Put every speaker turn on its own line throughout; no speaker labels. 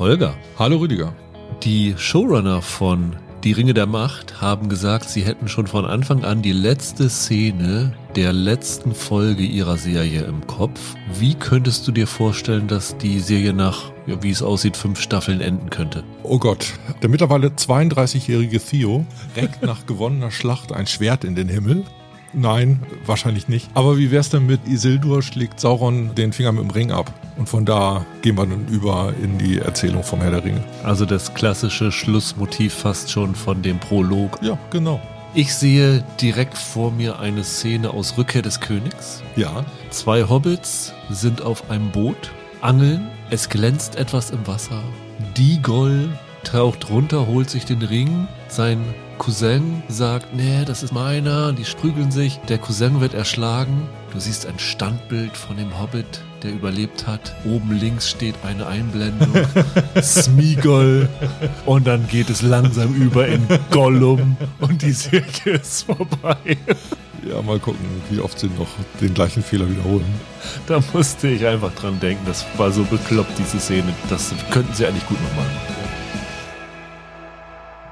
Holger.
Hallo Rüdiger.
Die Showrunner von Die Ringe der Macht haben gesagt, sie hätten schon von Anfang an die letzte Szene der letzten Folge ihrer Serie im Kopf. Wie könntest du dir vorstellen, dass die Serie nach, wie es aussieht, fünf Staffeln enden könnte?
Oh Gott, der mittlerweile 32-jährige Theo reckt nach gewonnener Schlacht ein Schwert in den Himmel. Nein, wahrscheinlich nicht. Aber wie wär's denn mit Isildur schlägt Sauron den Finger mit dem Ring ab? Und von da gehen wir dann über in die Erzählung vom Herr der Ringe.
Also das klassische Schlussmotiv fast schon von dem Prolog.
Ja, genau.
Ich sehe direkt vor mir eine Szene aus Rückkehr des Königs.
Ja.
Zwei Hobbits sind auf einem Boot, angeln, es glänzt etwas im Wasser. Digol taucht runter, holt sich den Ring, sein Cousin sagt, nee, das ist meiner, die sprügeln sich, der Cousin wird erschlagen. Du siehst ein Standbild von dem Hobbit, der überlebt hat. Oben links steht eine Einblendung. Smigol. Und dann geht es langsam über in Gollum und die Serie ist vorbei.
Ja, mal gucken, wie oft sie noch den gleichen Fehler wiederholen.
Da musste ich einfach dran denken, das war so bekloppt, diese Szene. Das könnten sie eigentlich gut nochmal machen.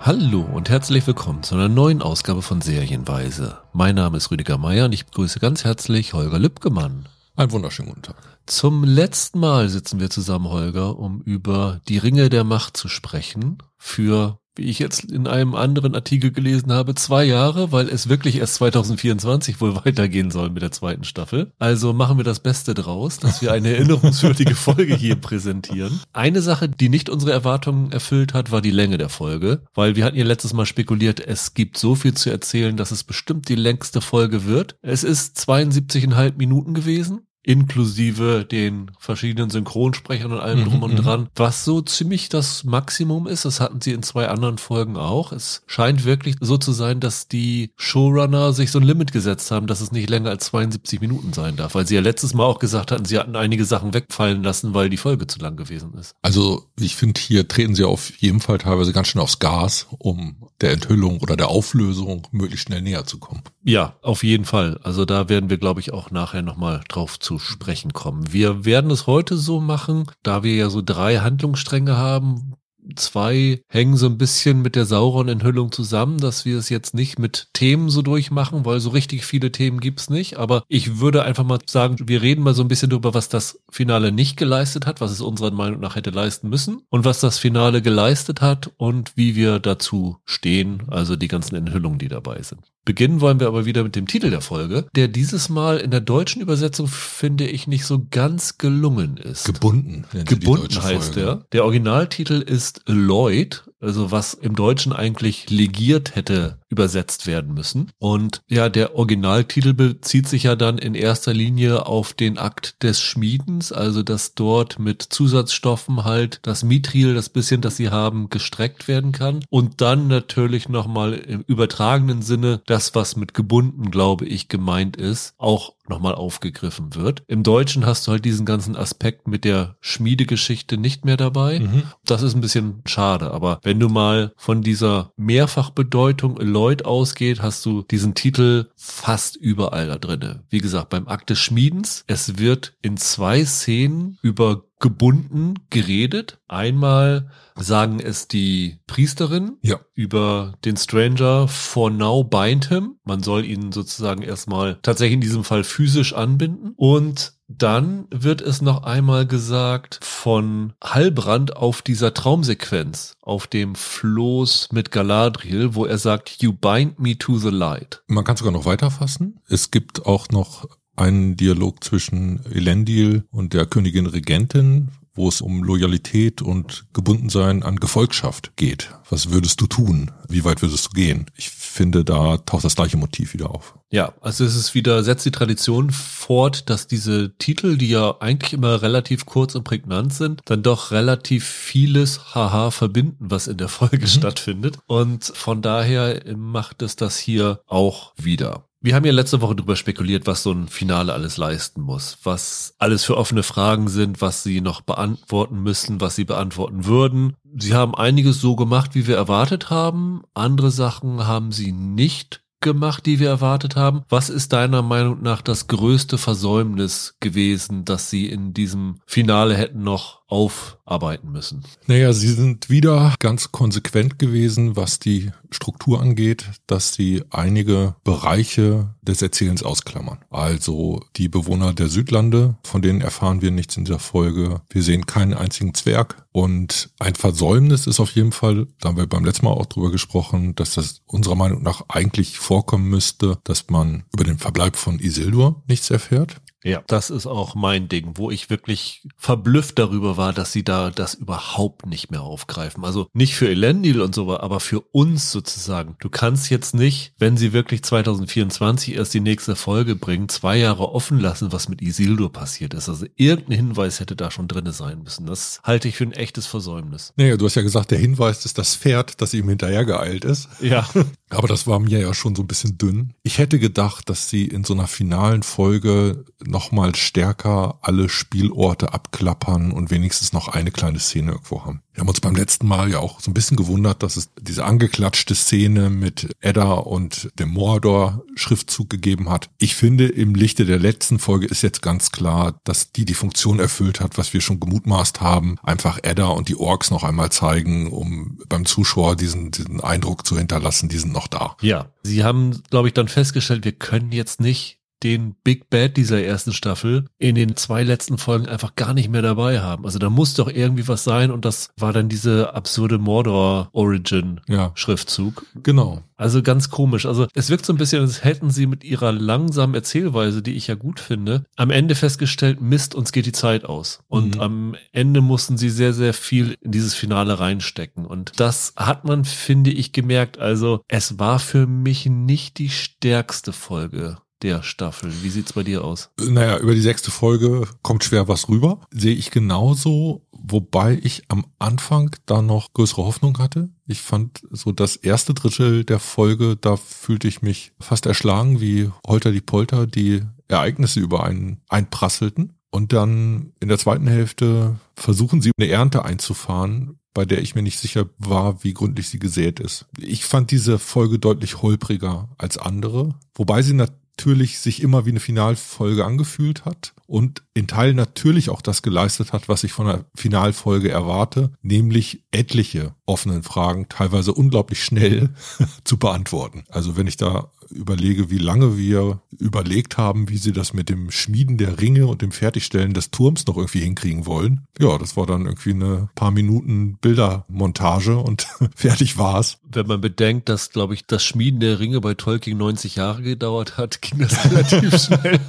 Hallo und herzlich willkommen zu einer neuen Ausgabe von Serienweise. Mein Name ist Rüdiger Meier und ich begrüße ganz herzlich Holger Lübgemann.
Einen wunderschönen guten Tag.
Zum letzten Mal sitzen wir zusammen, Holger, um über die Ringe der Macht zu sprechen. Für, wie ich jetzt in einem anderen Artikel gelesen habe, zwei Jahre, weil es wirklich erst 2024 wohl weitergehen soll mit der zweiten Staffel. Also machen wir das Beste draus, dass wir eine erinnerungswürdige Folge hier präsentieren. Eine Sache, die nicht unsere Erwartungen erfüllt hat, war die Länge der Folge, weil wir hatten ja letztes Mal spekuliert, es gibt so viel zu erzählen, dass es bestimmt die längste Folge wird. Es ist 72,5 Minuten gewesen inklusive den verschiedenen Synchronsprechern und allem drum und dran, was so ziemlich das Maximum ist. Das hatten sie in zwei anderen Folgen auch. Es scheint wirklich so zu sein, dass die Showrunner sich so ein Limit gesetzt haben, dass es nicht länger als 72 Minuten sein darf, weil sie ja letztes Mal auch gesagt hatten, sie hatten einige Sachen wegfallen lassen, weil die Folge zu lang gewesen ist.
Also ich finde, hier treten sie auf jeden Fall teilweise ganz schön aufs Gas, um der Enthüllung oder der Auflösung möglichst schnell näher zu kommen.
Ja, auf jeden Fall. Also da werden wir, glaube ich, auch nachher nochmal drauf zu sprechen kommen. Wir werden es heute so machen, da wir ja so drei Handlungsstränge haben, zwei hängen so ein bisschen mit der Sauron-Enthüllung zusammen, dass wir es jetzt nicht mit Themen so durchmachen, weil so richtig viele Themen gibt's nicht. Aber ich würde einfach mal sagen, wir reden mal so ein bisschen darüber, was das Finale nicht geleistet hat, was es unserer Meinung nach hätte leisten müssen und was das Finale geleistet hat und wie wir dazu stehen, also die ganzen Enthüllungen, die dabei sind. Beginnen wollen wir aber wieder mit dem Titel der Folge, der dieses Mal in der deutschen Übersetzung, finde ich, nicht so ganz gelungen ist.
Gebunden.
Gebunden heißt Folge. er. Der Originaltitel ist Lloyd, also was im Deutschen eigentlich legiert hätte übersetzt werden müssen. Und ja, der Originaltitel bezieht sich ja dann in erster Linie auf den Akt des Schmiedens, also dass dort mit Zusatzstoffen halt das Mithril, das bisschen, das sie haben, gestreckt werden kann. Und dann natürlich nochmal im übertragenen Sinne das, was mit gebunden, glaube ich, gemeint ist, auch nochmal aufgegriffen wird. Im Deutschen hast du halt diesen ganzen Aspekt mit der Schmiedegeschichte nicht mehr dabei. Mhm. Das ist ein bisschen schade, aber wenn du mal von dieser Mehrfachbedeutung Lloyd ausgeht, hast du diesen Titel fast überall da drinne. Wie gesagt, beim Akt des Schmiedens, es wird in zwei Szenen über gebunden geredet. Einmal sagen es die Priesterin
ja.
über den Stranger for now bind him. Man soll ihn sozusagen erstmal tatsächlich in diesem Fall physisch anbinden. Und dann wird es noch einmal gesagt von Halbrand auf dieser Traumsequenz auf dem Floß mit Galadriel, wo er sagt, you bind me to the light.
Man kann sogar noch weiterfassen. Es gibt auch noch einen Dialog zwischen Elendil und der Königin Regentin, wo es um Loyalität und Gebundensein an Gefolgschaft geht. Was würdest du tun? Wie weit würdest du gehen? Ich finde, da taucht das gleiche Motiv wieder auf.
Ja, also es ist wieder, setzt die Tradition fort, dass diese Titel, die ja eigentlich immer relativ kurz und prägnant sind, dann doch relativ vieles haha verbinden, was in der Folge mhm. stattfindet. Und von daher macht es das hier auch wieder. Wir haben ja letzte Woche darüber spekuliert, was so ein Finale alles leisten muss, was alles für offene Fragen sind, was sie noch beantworten müssen, was sie beantworten würden. Sie haben einiges so gemacht, wie wir erwartet haben. Andere Sachen haben sie nicht gemacht, die wir erwartet haben. Was ist deiner Meinung nach das größte Versäumnis gewesen, dass sie in diesem Finale hätten noch aufarbeiten müssen.
Naja, sie sind wieder ganz konsequent gewesen, was die Struktur angeht, dass sie einige Bereiche des Erzählens ausklammern. Also die Bewohner der Südlande, von denen erfahren wir nichts in dieser Folge. Wir sehen keinen einzigen Zwerg. Und ein Versäumnis ist auf jeden Fall, da haben wir beim letzten Mal auch drüber gesprochen, dass das unserer Meinung nach eigentlich vorkommen müsste, dass man über den Verbleib von Isildur nichts erfährt.
Ja, das ist auch mein Ding, wo ich wirklich verblüfft darüber war, dass sie da das überhaupt nicht mehr aufgreifen. Also nicht für Elendil und so, aber für uns sozusagen. Du kannst jetzt nicht, wenn sie wirklich 2024 erst die nächste Folge bringen, zwei Jahre offen lassen, was mit Isildur passiert ist. Also irgendein Hinweis hätte da schon drinne sein müssen. Das halte ich für ein echtes Versäumnis.
Naja, du hast ja gesagt, der Hinweis ist das Pferd, das ihm hinterhergeeilt ist.
Ja.
Aber das war mir ja schon so ein bisschen dünn. Ich hätte gedacht, dass sie in so einer finalen Folge nochmal stärker alle Spielorte abklappern und wenigstens noch eine kleine Szene irgendwo haben. Wir haben uns beim letzten Mal ja auch so ein bisschen gewundert, dass es diese angeklatschte Szene mit Edda und dem Mordor-Schriftzug gegeben hat. Ich finde, im Lichte der letzten Folge ist jetzt ganz klar, dass die die Funktion erfüllt hat, was wir schon gemutmaßt haben. Einfach Edda und die Orks noch einmal zeigen, um beim Zuschauer diesen, diesen Eindruck zu hinterlassen, die sind noch da.
Ja, sie haben, glaube ich, dann festgestellt, wir können jetzt nicht den Big Bad dieser ersten Staffel in den zwei letzten Folgen einfach gar nicht mehr dabei haben. Also da muss doch irgendwie was sein und das war dann diese absurde Mordor Origin
Ja.
Schriftzug.
Genau.
Also ganz komisch. Also es wirkt so ein bisschen, als hätten sie mit ihrer langsamen Erzählweise, die ich ja gut finde, am Ende festgestellt, Mist, uns geht die Zeit aus. Und
Mhm.
am Ende mussten sie sehr, sehr viel in dieses Finale reinstecken. Und das hat man, finde ich, gemerkt. Also es war für mich nicht die stärkste Folge der Staffel. Wie sieht's bei dir aus?
Naja, über die sechste Folge kommt schwer was rüber. Sehe ich genauso, wobei ich am Anfang da noch größere Hoffnung hatte. Ich fand so das erste Drittel der Folge, da fühlte ich mich fast erschlagen, wie Holter die Polter die Ereignisse über einen einprasselten. Und dann in der zweiten Hälfte versuchen sie eine Ernte einzufahren, bei der ich mir nicht sicher war, wie gründlich sie gesät ist. Ich fand diese Folge deutlich holpriger als andere, wobei sie natürlich sich immer wie eine Finalfolge angefühlt hat und in Teilen natürlich auch das geleistet hat, was ich von einer Finalfolge erwarte, nämlich etliche offenen Fragen teilweise unglaublich schnell zu beantworten. Also wenn ich da überlege, wie lange wir überlegt haben, wie sie das mit dem Schmieden der Ringe und dem Fertigstellen des Turms noch irgendwie hinkriegen wollen. Ja, das war dann irgendwie eine paar Minuten Bildermontage und fertig war's.
Wenn man bedenkt, dass, glaube ich, das Schmieden der Ringe bei Tolkien 90 Jahre gedauert hat, ging das relativ schnell.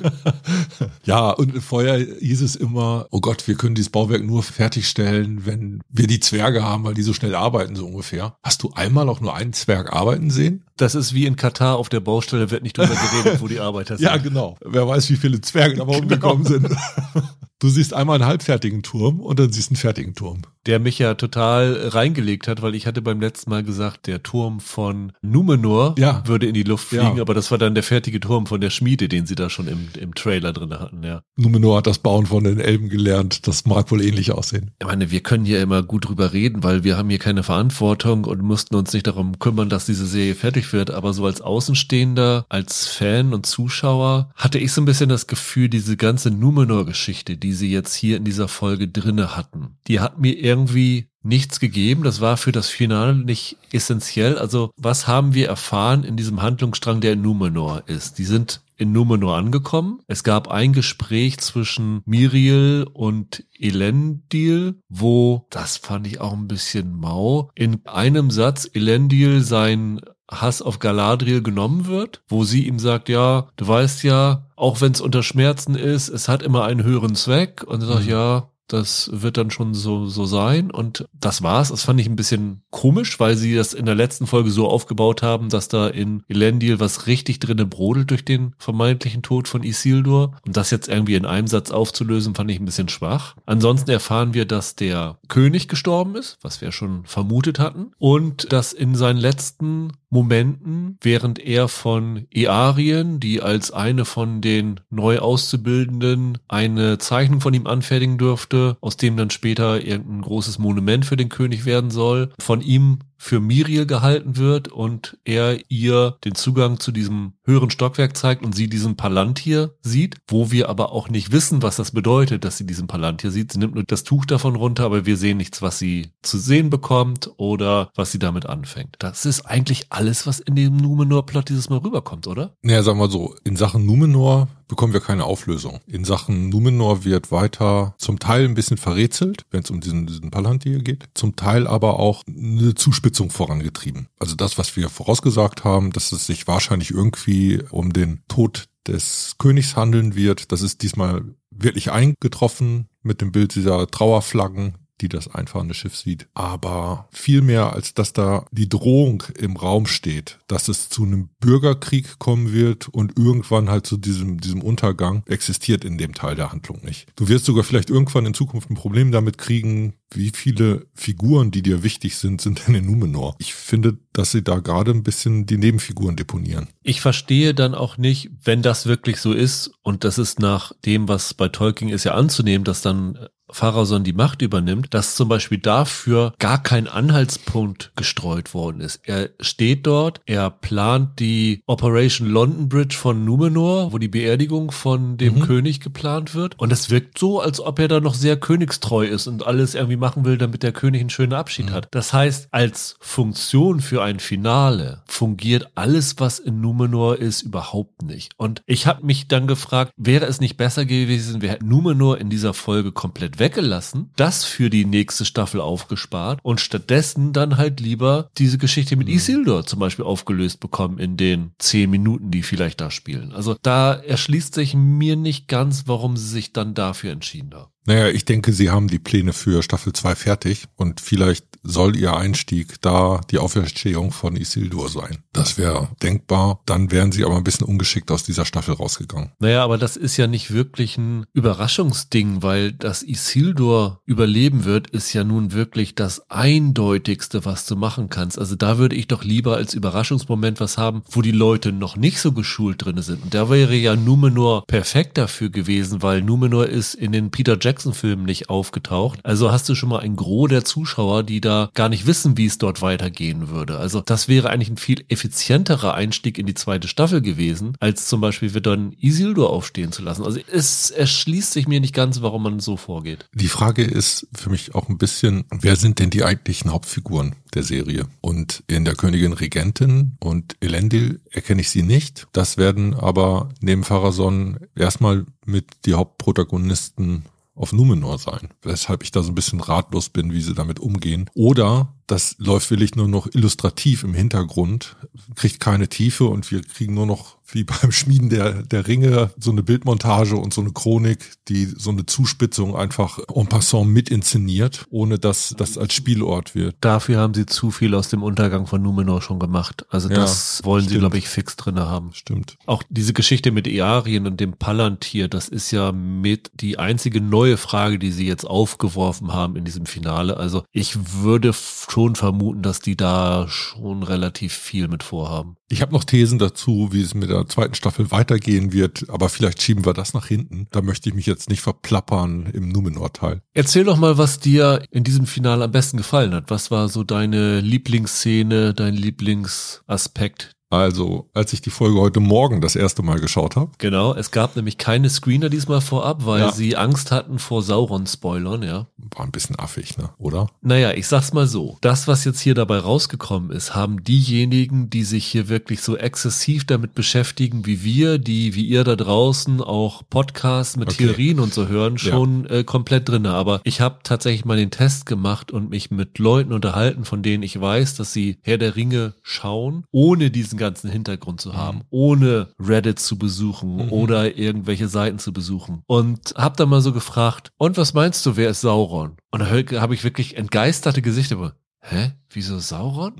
Ja, und vorher hieß es immer, oh Gott, wir können dieses Bauwerk nur fertigstellen, wenn wir die Zwerge haben, weil die so schnell arbeiten, so ungefähr. Hast du einmal auch nur einen Zwerg arbeiten sehen?
Das ist wie in Katar auf der Baustelle, wird nicht drüber geredet, wo die Arbeiter sind.
Ja, genau. Wer weiß, wie viele Zwerge da mal umgekommen sind. Du siehst einmal einen halbfertigen Turm und dann siehst du einen fertigen Turm.
Der mich ja total reingelegt hat, weil ich hatte beim letzten Mal gesagt, der Turm von Numenor
Ja.
würde in die Luft fliegen,
Ja.
aber das war dann der fertige Turm von der Schmiede, den sie da schon im, im Trailer drin hatten, ja.
Numenor hat das Bauen von den Elben gelernt. Das mag wohl ähnlich aussehen.
Ich meine, wir können hier immer gut drüber reden, weil wir haben hier keine Verantwortung und mussten uns nicht darum kümmern, dass diese Serie fertig wird. Aber so als Außenstehender, als Fan und Zuschauer hatte ich so ein bisschen das Gefühl, diese ganze Numenor-Geschichte, die sie jetzt hier in dieser Folge drinne hatten, die hat mir irgendwie nichts gegeben. Das war für das Finale nicht essentiell. Also was haben wir erfahren in diesem Handlungsstrang, der in Numenor ist? Die sind in Numenor angekommen. Es gab ein Gespräch zwischen Miriel und Elendil, wo, das fand ich auch ein bisschen mau, in einem Satz Elendil sein Hass auf Galadriel genommen wird, wo sie ihm sagt, ja, du weißt ja, auch wenn es unter Schmerzen ist, es hat immer einen höheren Zweck. Und er sagt,
Mhm.
ja, das wird dann schon so, so sein. Und das war's. Das fand ich ein bisschen komisch, weil sie das in der letzten Folge so aufgebaut haben, dass da in Elendil was richtig drinne brodelt durch den vermeintlichen Tod von Isildur. Und das jetzt irgendwie in einem Satz aufzulösen, fand ich ein bisschen schwach. Ansonsten erfahren wir, dass der König gestorben ist, was wir schon vermutet hatten. Und dass in seinen letzten Momenten, während er von Earien, die als eine von den neu Auszubildenden eine Zeichnung von ihm anfertigen dürfte, aus dem dann später irgendein großes Monument für den König werden soll, von ihm für Miriel gehalten wird und er ihr den Zugang zu diesem höheren Stockwerk zeigt und sie diesen Palantir sieht, wo wir aber auch nicht wissen, was das bedeutet, dass sie diesen Palantir sieht. Sie nimmt nur das Tuch davon runter, aber wir sehen nichts, was sie zu sehen bekommt oder was sie damit anfängt. Das ist eigentlich alles, was in dem Numenor-Plot dieses Mal rüberkommt, oder?
Naja, sagen wir so, in Sachen Numenor bekommen wir keine Auflösung. In Sachen Numenor wird weiter zum Teil ein bisschen verrätselt, wenn es um diesen, diesen Palantir geht, zum Teil aber auch eine Zuspitzung vorangetrieben. Also das, was wir vorausgesagt haben, dass es sich wahrscheinlich irgendwie um den Tod des Königs handeln wird, das ist diesmal wirklich eingetroffen mit dem Bild dieser Trauerflaggen, die das einfahrende Schiff sieht. Aber viel mehr als dass da die Drohung im Raum steht, dass es zu einem Bürgerkrieg kommen wird und irgendwann halt zu diesem, diesem Untergang existiert in dem Teil der Handlung nicht. Du wirst sogar vielleicht irgendwann in Zukunft ein Problem damit kriegen, wie viele Figuren, die dir wichtig sind, sind denn in Numenor. Ich finde, dass sie da gerade ein bisschen die Nebenfiguren deponieren.
Ich verstehe dann auch nicht, wenn das wirklich so ist und das ist nach dem, was bei Tolkien ist ja anzunehmen, dass dann Pharason die Macht übernimmt, dass zum Beispiel dafür gar kein Anhaltspunkt gestreut worden ist. Er steht dort, er plant die Operation London Bridge von Numenor, wo die Beerdigung von dem mhm. König geplant wird. Und es wirkt so, als ob er da noch sehr königstreu ist und alles irgendwie machen will, damit der König einen schönen Abschied mhm. hat. Das heißt, als Funktion für ein Finale fungiert alles, was in Numenor ist, überhaupt nicht. Und ich habe mich dann gefragt, wäre es nicht besser gewesen, wir hätten Numenor in dieser Folge komplett weggelassen, das für die nächste Staffel aufgespart und stattdessen dann halt lieber diese Geschichte mit mhm. Isildur zum Beispiel aufgelöst bekommen in den zehn Minuten, die vielleicht da spielen. Also da erschließt sich mir nicht ganz, warum sie sich dann dafür entschieden haben.
Naja, ich denke, sie haben die Pläne für Staffel 2 fertig und vielleicht soll ihr Einstieg da die Auferstehung von Isildur sein. Das wäre denkbar. Dann wären sie aber ein bisschen ungeschickt aus dieser Staffel rausgegangen.
Naja, aber das ist ja nicht wirklich ein Überraschungsding, weil das Isildur überleben wird, ist ja nun wirklich das eindeutigste, was du machen kannst. Also da würde ich doch lieber als Überraschungsmoment was haben, wo die Leute noch nicht so geschult drin sind. Und da wäre ja Numenor perfekt dafür gewesen, weil Numenor ist in den Peter Jackson-Filmen nicht aufgetaucht. Also hast du schon mal ein Gros der Zuschauer, die da gar nicht wissen, wie es dort weitergehen würde. Also das wäre eigentlich ein viel effizienterer Einstieg in die zweite Staffel gewesen, als zum Beispiel wir dann Isildur aufstehen zu lassen. Also es erschließt sich mir nicht ganz, warum man so vorgeht.
Die Frage ist für mich auch ein bisschen, wer sind denn die eigentlichen Hauptfiguren der Serie? Und in der Königin Regentin und Elendil erkenne ich sie nicht. Das werden aber neben Pharason erstmal mit die Hauptprotagonisten auf Numenor sein, weshalb ich da so ein bisschen ratlos bin, wie sie damit umgehen. Oder das läuft wirklich nur noch illustrativ im Hintergrund, kriegt keine Tiefe und wir kriegen nur noch wie beim Schmieden der, der Ringe so eine Bildmontage und so eine Chronik, die so eine Zuspitzung einfach en passant mit inszeniert, ohne dass das als Spielort wird.
Dafür haben sie zu viel aus dem Untergang von Numenor schon gemacht. Also ja, das wollen stimmt. sie, glaube ich, fix drinne haben.
Stimmt.
Auch diese Geschichte mit Earien und dem Palantir, das ist ja mit die einzige neue Frage, die sie jetzt aufgeworfen haben in diesem Finale. Also ich würde schon vermuten, dass die da schon relativ viel mit vorhaben.
Ich habe noch Thesen dazu, wie es mit der zweiten Staffel weitergehen wird, aber vielleicht schieben wir das nach hinten. Da möchte ich mich jetzt nicht verplappern im Numenor-Teil.
Erzähl doch mal, was dir in diesem Finale am besten gefallen hat. Was war so deine Lieblingsszene, dein Lieblingsaspekt
also, als ich die Folge heute Morgen das erste Mal geschaut habe.
Genau, es gab nämlich keine Screener diesmal vorab, weil ja. sie Angst hatten vor Sauron-Spoilern, ja.
War ein bisschen affig, ne? Oder?
Naja, ich sag's mal so. Das, was jetzt hier dabei rausgekommen ist, haben diejenigen, die sich hier wirklich so exzessiv damit beschäftigen wie wir, die wie ihr da draußen auch Podcasts mit okay. Theorien und so hören, schon ja. äh, komplett drinne. Aber ich habe tatsächlich mal den Test gemacht und mich mit Leuten unterhalten, von denen ich weiß, dass sie Herr der Ringe schauen, ohne diesen ganzen Hintergrund zu haben, mhm. ohne Reddit zu besuchen mhm. oder irgendwelche Seiten zu besuchen. Und hab dann mal so gefragt, und was meinst du, wer ist Sauron? Und da habe ich wirklich entgeisterte Gesichter. Hä? Wieso Sauron?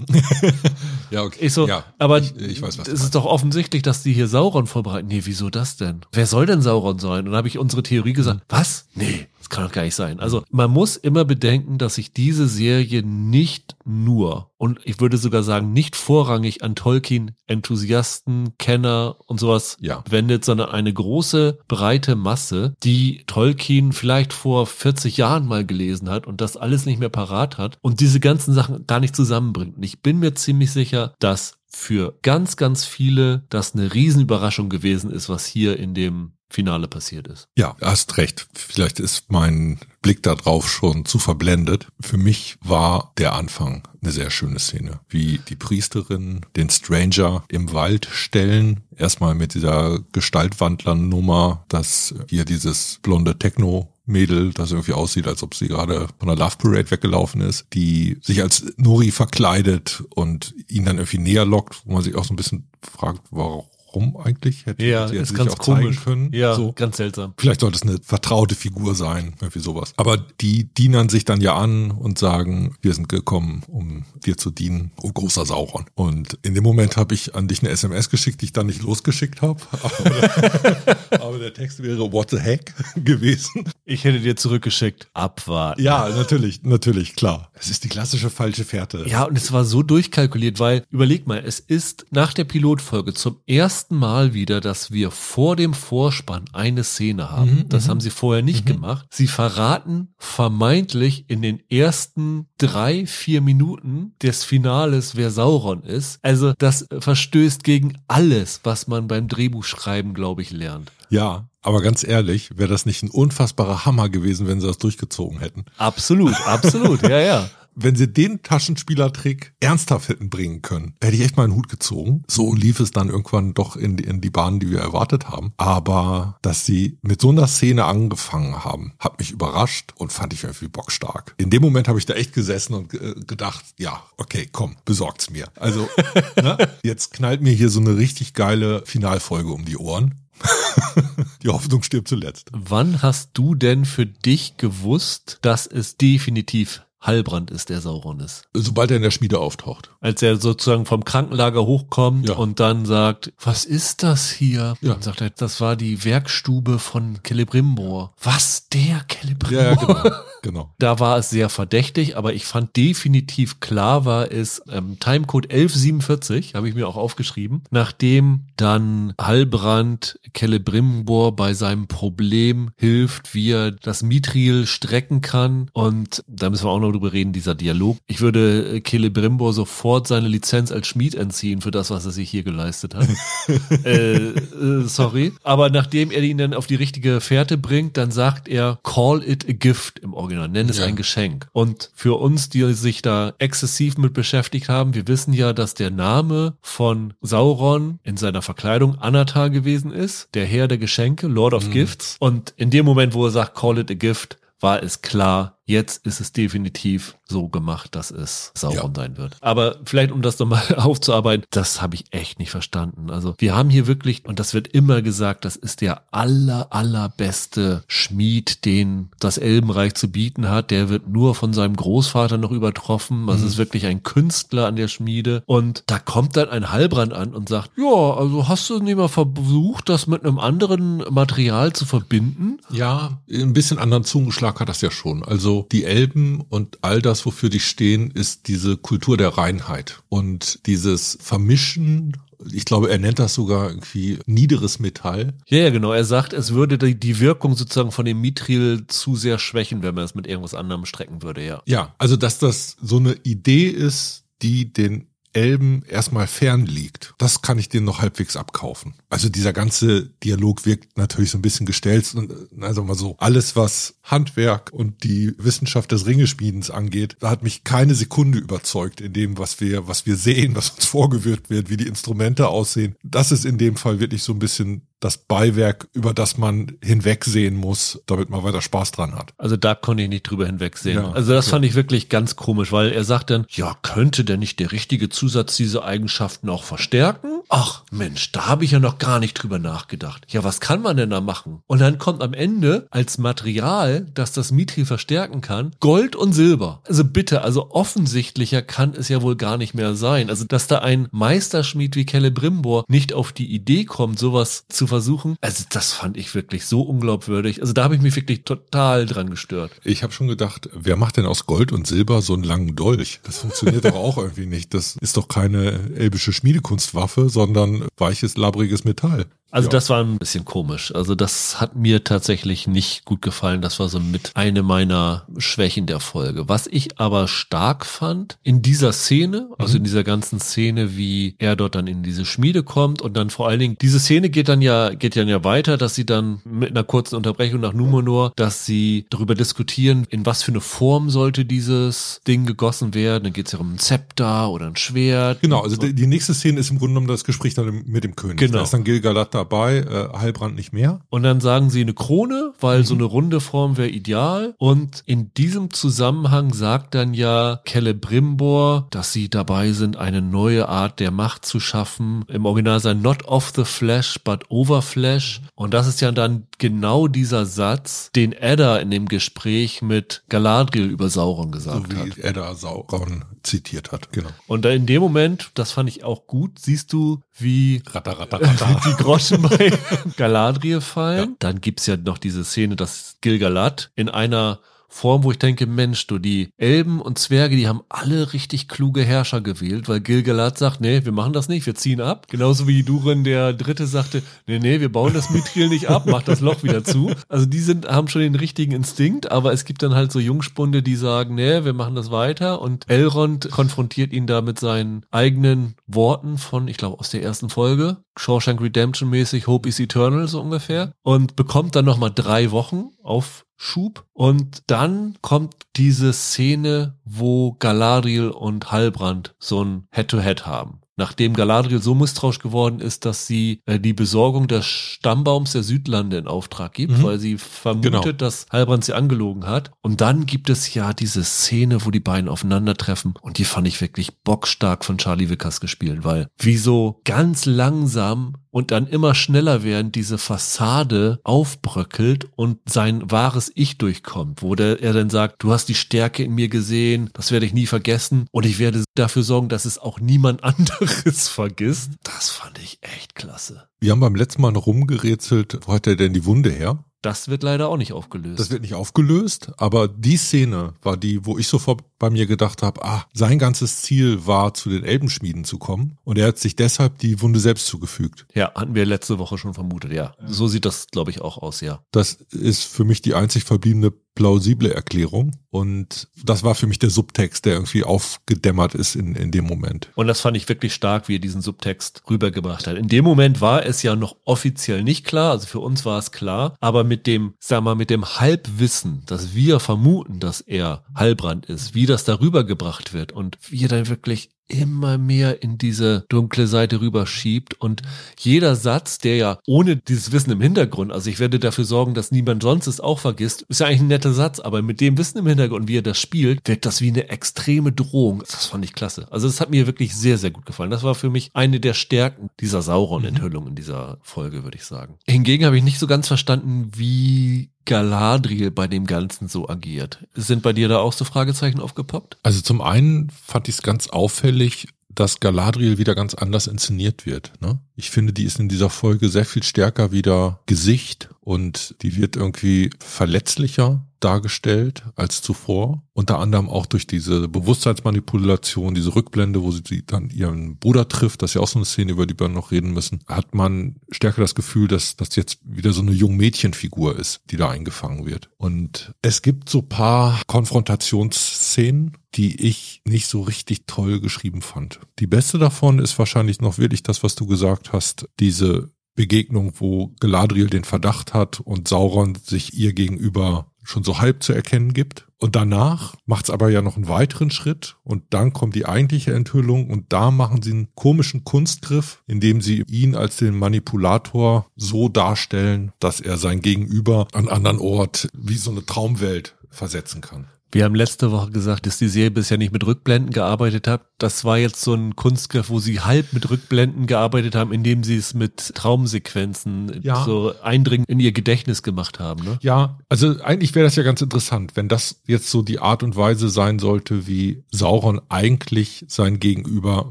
ja, okay.
Ich so,
ja,
aber ich, ich weiß, was es ist doch offensichtlich, dass die hier Sauron vorbereiten. Nee, wieso das denn? Wer soll denn Sauron sein? Und dann habe ich unsere Theorie gesagt, was? Nee, das kann doch gar nicht sein. Also man muss immer bedenken, dass sich diese Serie nicht nur und ich würde sogar sagen, nicht vorrangig an Tolkien-Enthusiasten, Kenner und sowas
Ja.
wendet, sondern eine große, breite Masse, die Tolkien vielleicht vor 40 Jahren mal gelesen hat und das alles nicht mehr parat hat und diese ganzen Sachen gar nicht zusammenbringt. Und ich bin mir ziemlich sicher, dass für ganz, ganz viele das eine Riesenüberraschung gewesen ist, was hier in dem Finale passiert ist.
Ja, hast recht. Vielleicht ist mein Blick da drauf schon zu verblendet. Für mich war der Anfang eine sehr schöne Szene. Wie die Priesterin den Stranger im Wald stellen. Erstmal mit dieser Gestaltwandler-Nummer, dass hier dieses blonde Techno Mädel, das irgendwie aussieht, als ob sie gerade von der Love Parade weggelaufen ist, die sich als Nori verkleidet und ihn dann irgendwie näher lockt, wo man sich auch so ein bisschen fragt, warum eigentlich? Hätte sie hätte
ist
sich
ganz
auch zeigen
komisch.
können.
Ja,
so.
ganz seltsam.
Vielleicht sollte es eine vertraute Figur sein, irgendwie sowas. Aber die dienen sich dann ja an und sagen, wir sind gekommen, um dir zu dienen, oh großer Sauron. Und in dem Moment habe ich an dich eine SMS geschickt, die ich dann nicht losgeschickt habe. Aber, aber der Text wäre What the heck gewesen.
Ich hätte dir zurückgeschickt. Abwarten.
Ja, natürlich, natürlich, klar. Es ist die klassische falsche Fährte.
Ja, und es war so durchkalkuliert, weil, überleg mal, es ist nach der Pilotfolge zum ersten Mal wieder, dass wir vor dem Vorspann eine Szene haben.
Mhm,
das
mhm.
haben sie vorher nicht gemacht. Sie verraten vermeintlich in den ersten drei, vier Minuten des Finales, wer Sauron ist. Also, das verstößt gegen alles, was man beim Drehbuchschreiben, glaube ich, lernt.
Ja, aber ganz ehrlich, wäre das nicht ein unfassbarer Hammer gewesen, wenn sie das durchgezogen hätten.
Absolut, absolut, ja, ja.
Wenn sie den Taschenspielertrick ernsthaft hätten bringen können, hätte ich echt mal einen Hut gezogen. So lief es dann irgendwann doch in die, in die Bahn, die wir erwartet haben. Aber dass sie mit so einer Szene angefangen haben, hat mich überrascht und fand ich irgendwie bockstark. In dem Moment habe ich da echt gesessen und äh, gedacht, ja, okay, komm, besorgt's mir. Also, ne, jetzt knallt mir hier so eine richtig geile Finalfolge um die Ohren. die Hoffnung stirbt zuletzt.
Wann hast du denn für dich gewusst, dass es definitiv Halbrand ist, der Sauron ist?
Sobald er in der Schmiede auftaucht.
Als er sozusagen vom Krankenlager hochkommt
Ja.
und dann sagt, was ist das hier?
Ja.
Dann sagt er, das war die Werkstube von Celebrimbor. Was, der Celebrimbor?
Ja, ja, genau. genau.
Da war es sehr verdächtig, aber ich fand definitiv klar war es ähm, Timecode 1147, habe ich mir auch aufgeschrieben, nachdem dann Halbrand Celebrimbor bei seinem Problem hilft, wie er das Mithril strecken kann und da müssen wir auch noch drüber reden, dieser Dialog. Ich würde äh, Celebrimbor sofort seine Lizenz als Schmied entziehen für das, was er sich hier geleistet hat. äh, äh, sorry. Aber nachdem er ihn dann auf die richtige Fährte bringt, dann sagt er, call it a gift im Original, nenn es
Ja.
ein Geschenk. Und für uns, die sich da exzessiv mit beschäftigt haben, wir wissen ja, dass der Name von Sauron in seiner Verkleidung Anatar gewesen ist, der Herr der Geschenke, Lord of Gifts. Und in dem Moment, wo er sagt, call it a gift, war es klar, jetzt ist es definitiv so gemacht, dass es Sauron sein wird. Aber vielleicht, um das nochmal aufzuarbeiten, das habe ich echt nicht verstanden. Also wir haben hier wirklich, und das wird immer gesagt, das ist der aller, allerbeste Schmied, den das Elbenreich zu bieten hat. Der wird nur von seinem Großvater noch übertroffen. Das ist wirklich ein Künstler an der Schmiede. Und da kommt dann ein Halbrand an und sagt, ja, also hast du nicht mal versucht, das mit einem anderen Material zu verbinden?
Ja, ein bisschen anderen Zungenschlag hat das ja schon. Also die Elben und all das, wofür die stehen, ist diese Kultur der Reinheit und dieses Vermischen. Ich glaube, er nennt das sogar irgendwie niederes Metall.
Ja, ja, genau. Er sagt, es würde die, die Wirkung sozusagen von dem Mithril zu sehr schwächen, wenn man es mit irgendwas anderem strecken würde, ja.
Ja, also dass das so eine Idee ist, die den Elben erstmal fern liegt, das kann ich denen noch halbwegs abkaufen. Also dieser ganze Dialog wirkt natürlich so ein bisschen gestellt und äh, also mal so alles was Handwerk und die Wissenschaft des Ringespiedens angeht, da hat mich keine Sekunde überzeugt in dem, was wir was wir sehen, was uns vorgewirkt wird, wie die Instrumente aussehen. Das ist in dem Fall wirklich so ein bisschen das Beiwerk, über das man hinwegsehen muss, damit man weiter Spaß dran hat.
Also da konnte ich nicht drüber hinwegsehen.
Ja,
also das
okay.
fand ich wirklich ganz komisch, weil er sagt dann, ja, könnte denn nicht der richtige Zusatz diese Eigenschaften auch verstärken? Ach Mensch, da habe ich ja noch gar nicht drüber nachgedacht. Ja, was kann man denn da machen? Und dann kommt am Ende als Material, das das Mithril verstärken kann, Gold und Silber. Also bitte, also offensichtlicher kann es ja wohl gar nicht mehr sein. Also dass da ein Meisterschmied wie Celebrimbor nicht auf die Idee kommt, sowas zu versuchen. Also das fand ich wirklich so unglaubwürdig. Also da habe ich mich wirklich total dran gestört.
Ich habe schon gedacht, wer macht denn aus Gold und Silber so einen langen Dolch? Das funktioniert doch auch irgendwie nicht. Das ist doch keine elbische Schmiedekunstwaffe, sondern weiches, labriges Metall.
Also
Ja.
das war ein bisschen komisch. Also das hat mir tatsächlich nicht gut gefallen. Das war so mit eine meiner Schwächen der Folge. Was ich aber stark fand in dieser Szene, also in dieser ganzen Szene, wie er dort dann in diese Schmiede kommt und dann vor allen Dingen diese Szene geht dann ja geht dann ja weiter, dass sie dann mit einer kurzen Unterbrechung nach Numenor, dass sie darüber diskutieren, in was für eine Form sollte dieses Ding gegossen werden. Dann geht es ja um ein Zepter oder ein Schwert.
Genau, also die, die nächste Szene ist im Grunde genommen das Gespräch dann mit dem König.
Genau.
Da ist dann Gilgalad dabei, äh, Heilbrand nicht mehr.
Und dann sagen sie eine Krone, weil so eine runde Form wäre ideal. Und in diesem Zusammenhang sagt dann ja Celebrimbor, dass sie dabei sind, eine neue Art der Macht zu schaffen. Im Original sein Not of the Flesh, but over Flesh. Und das ist ja dann genau dieser Satz, den Edda in dem Gespräch mit Galadriel über Sauron
So
gesagt hat.
wie Edda Sauron zitiert hat. Genau.
Und da in dem Moment, das fand ich auch gut, siehst du, wie
Ratter, ratter, ratter.
die Groschen bei Galadriel fallen. Dann gibt's ja noch diese Szene, dass Gilgalad in einer Form, wo ich denke, Mensch, du, die Elben und Zwerge, die haben alle richtig kluge Herrscher gewählt, weil Gilgalad sagt, nee, wir machen das nicht, wir ziehen ab. Genauso wie Durin der Dritte sagte, nee, nee, wir bauen das Mithril nicht ab, mach das Loch wieder zu. Also die sind, haben schon den richtigen Instinkt, aber es gibt dann halt so Jungspunde, die sagen, nee, wir machen das weiter und Elrond konfrontiert ihn da mit seinen eigenen Worten von, ich glaube, aus der ersten Folge, Shawshank Redemption mäßig, Hope is Eternal, so ungefähr, und bekommt dann nochmal drei Wochen auf Schub und dann kommt diese Szene, wo Galadriel und Halbrand so ein Head-to-Head haben. Nachdem Galadriel so misstrauisch geworden ist, dass sie äh, die Besorgung des Stammbaums der Südlande in Auftrag gibt,
Mhm.
weil sie vermutet,
Genau.
dass Halbrand sie angelogen hat. Und dann gibt es ja diese Szene, wo die beiden aufeinandertreffen und die fand ich wirklich bockstark von Charlie Wickers gespielt, weil wie so ganz langsam und dann immer schneller werden diese Fassade aufbröckelt und sein wahres Ich durchkommt, wo der, er dann sagt, du hast die Stärke in mir gesehen, das werde ich nie vergessen und ich werde dafür sorgen, dass es auch niemand anderes vergisst. Das fand ich echt klasse.
Wir haben beim letzten Mal noch rumgerätselt, wo hat er denn die Wunde her?
Das wird leider auch nicht aufgelöst.
Das wird nicht aufgelöst, aber die Szene war die, wo ich sofort bei mir gedacht habe, ah, sein ganzes Ziel war, zu den Elbenschmieden zu kommen und er hat sich deshalb die Wunde selbst zugefügt.
ja, hatten wir letzte Woche schon vermutet, ja. So sieht das, glaube ich, auch aus, ja.
Das ist für mich die einzig verbliebene plausible Erklärung und das war für mich der Subtext, der irgendwie aufgedämmert ist in, in dem Moment.
Und das fand ich wirklich stark, wie er diesen Subtext rübergebracht hat. In dem Moment war es ja noch offiziell nicht klar, also für uns war es klar, aber mit dem, sag mal, mit dem Halbwissen, dass wir vermuten, dass er Halbrand ist, wie das darüber gebracht wird und wie er dann wirklich immer mehr in diese dunkle Seite rüberschiebt und jeder Satz, der ja ohne dieses Wissen im Hintergrund, also ich werde dafür sorgen, dass niemand sonst es auch vergisst, ist ja eigentlich ein netter Satz, aber mit dem Wissen im Hintergrund, wie er das spielt, wirkt das wie eine extreme Drohung. Das fand ich klasse. Also das hat mir wirklich sehr, sehr gut gefallen. Das war für mich eine der Stärken dieser Sauron-Enthüllung in dieser Folge, würde ich sagen. Hingegen habe ich nicht so ganz verstanden, wie Galadriel bei dem Ganzen so agiert. Sind bei dir da auch so Fragezeichen aufgepoppt?
Also zum einen fand ich es ganz auffällig, dass Galadriel wieder ganz anders inszeniert wird. Ne? Ich finde, die ist in dieser Folge sehr viel stärker wieder Gesicht und die wird irgendwie verletzlicher dargestellt als zuvor. Unter anderem auch durch diese Bewusstseinsmanipulation, diese Rückblende, wo sie dann ihren Bruder trifft, das ist ja auch so eine Szene, über die wir noch reden müssen, hat man stärker das Gefühl, dass das jetzt wieder so eine Jungmädchenfigur ist, die da eingefangen wird. Und es gibt so paar Konfrontationsszenen, die ich nicht so richtig toll geschrieben fand. Die beste davon ist wahrscheinlich noch wirklich das, was du gesagt hast, diese Begegnung, wo Galadriel den Verdacht hat und Sauron sich ihr gegenüber schon so halb zu erkennen gibt. Und danach macht's aber ja noch einen weiteren Schritt und dann kommt die eigentliche Enthüllung und da machen sie einen komischen Kunstgriff, indem sie ihn als den Manipulator so darstellen, dass er sein Gegenüber an anderen Ort wie so eine Traumwelt versetzen kann.
Wir haben letzte Woche gesagt, dass die Serie bisher nicht mit Rückblenden gearbeitet hat. Das war jetzt so ein Kunstgriff, wo sie halb mit Rückblenden gearbeitet haben, indem sie es mit Traumsequenzen
Ja.
so eindringend in ihr Gedächtnis gemacht haben. Ne?
Ja, also eigentlich wäre das ja ganz interessant, wenn das jetzt so die Art und Weise sein sollte, wie Sauron eigentlich sein Gegenüber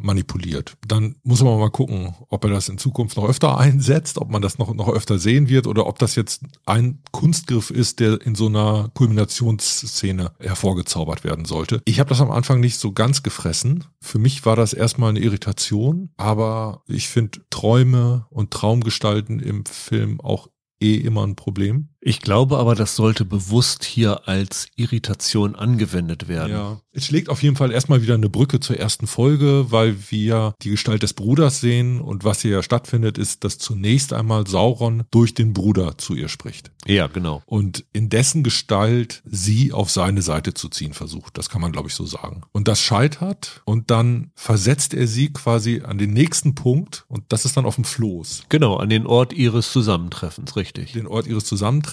manipuliert. Dann muss man mal gucken, ob er das in Zukunft noch öfter einsetzt, ob man das noch, noch öfter sehen wird oder ob das jetzt ein Kunstgriff ist, der in so einer Kulminationsszene hervorgezaubert werden sollte. Ich habe das am Anfang nicht so ganz gefressen. Für mich war das erstmal eine Irritation, aber ich finde Träume und Traumgestalten im Film auch eh immer ein Problem.
Ich glaube aber, das sollte bewusst hier als Irritation angewendet werden.
Ja. Es schlägt auf jeden Fall erstmal wieder eine Brücke zur ersten Folge, weil wir die Gestalt des Bruders sehen und was hier ja stattfindet, ist, dass zunächst einmal Sauron durch den Bruder zu ihr spricht.
Ja, genau.
Und in dessen Gestalt sie auf seine Seite zu ziehen versucht. Das kann man, glaube ich, so sagen. Und das scheitert und dann versetzt er sie quasi an den nächsten Punkt und das ist dann auf dem Floß.
Genau, an den Ort ihres Zusammentreffens, richtig.
den Ort ihres Zusammentreffens.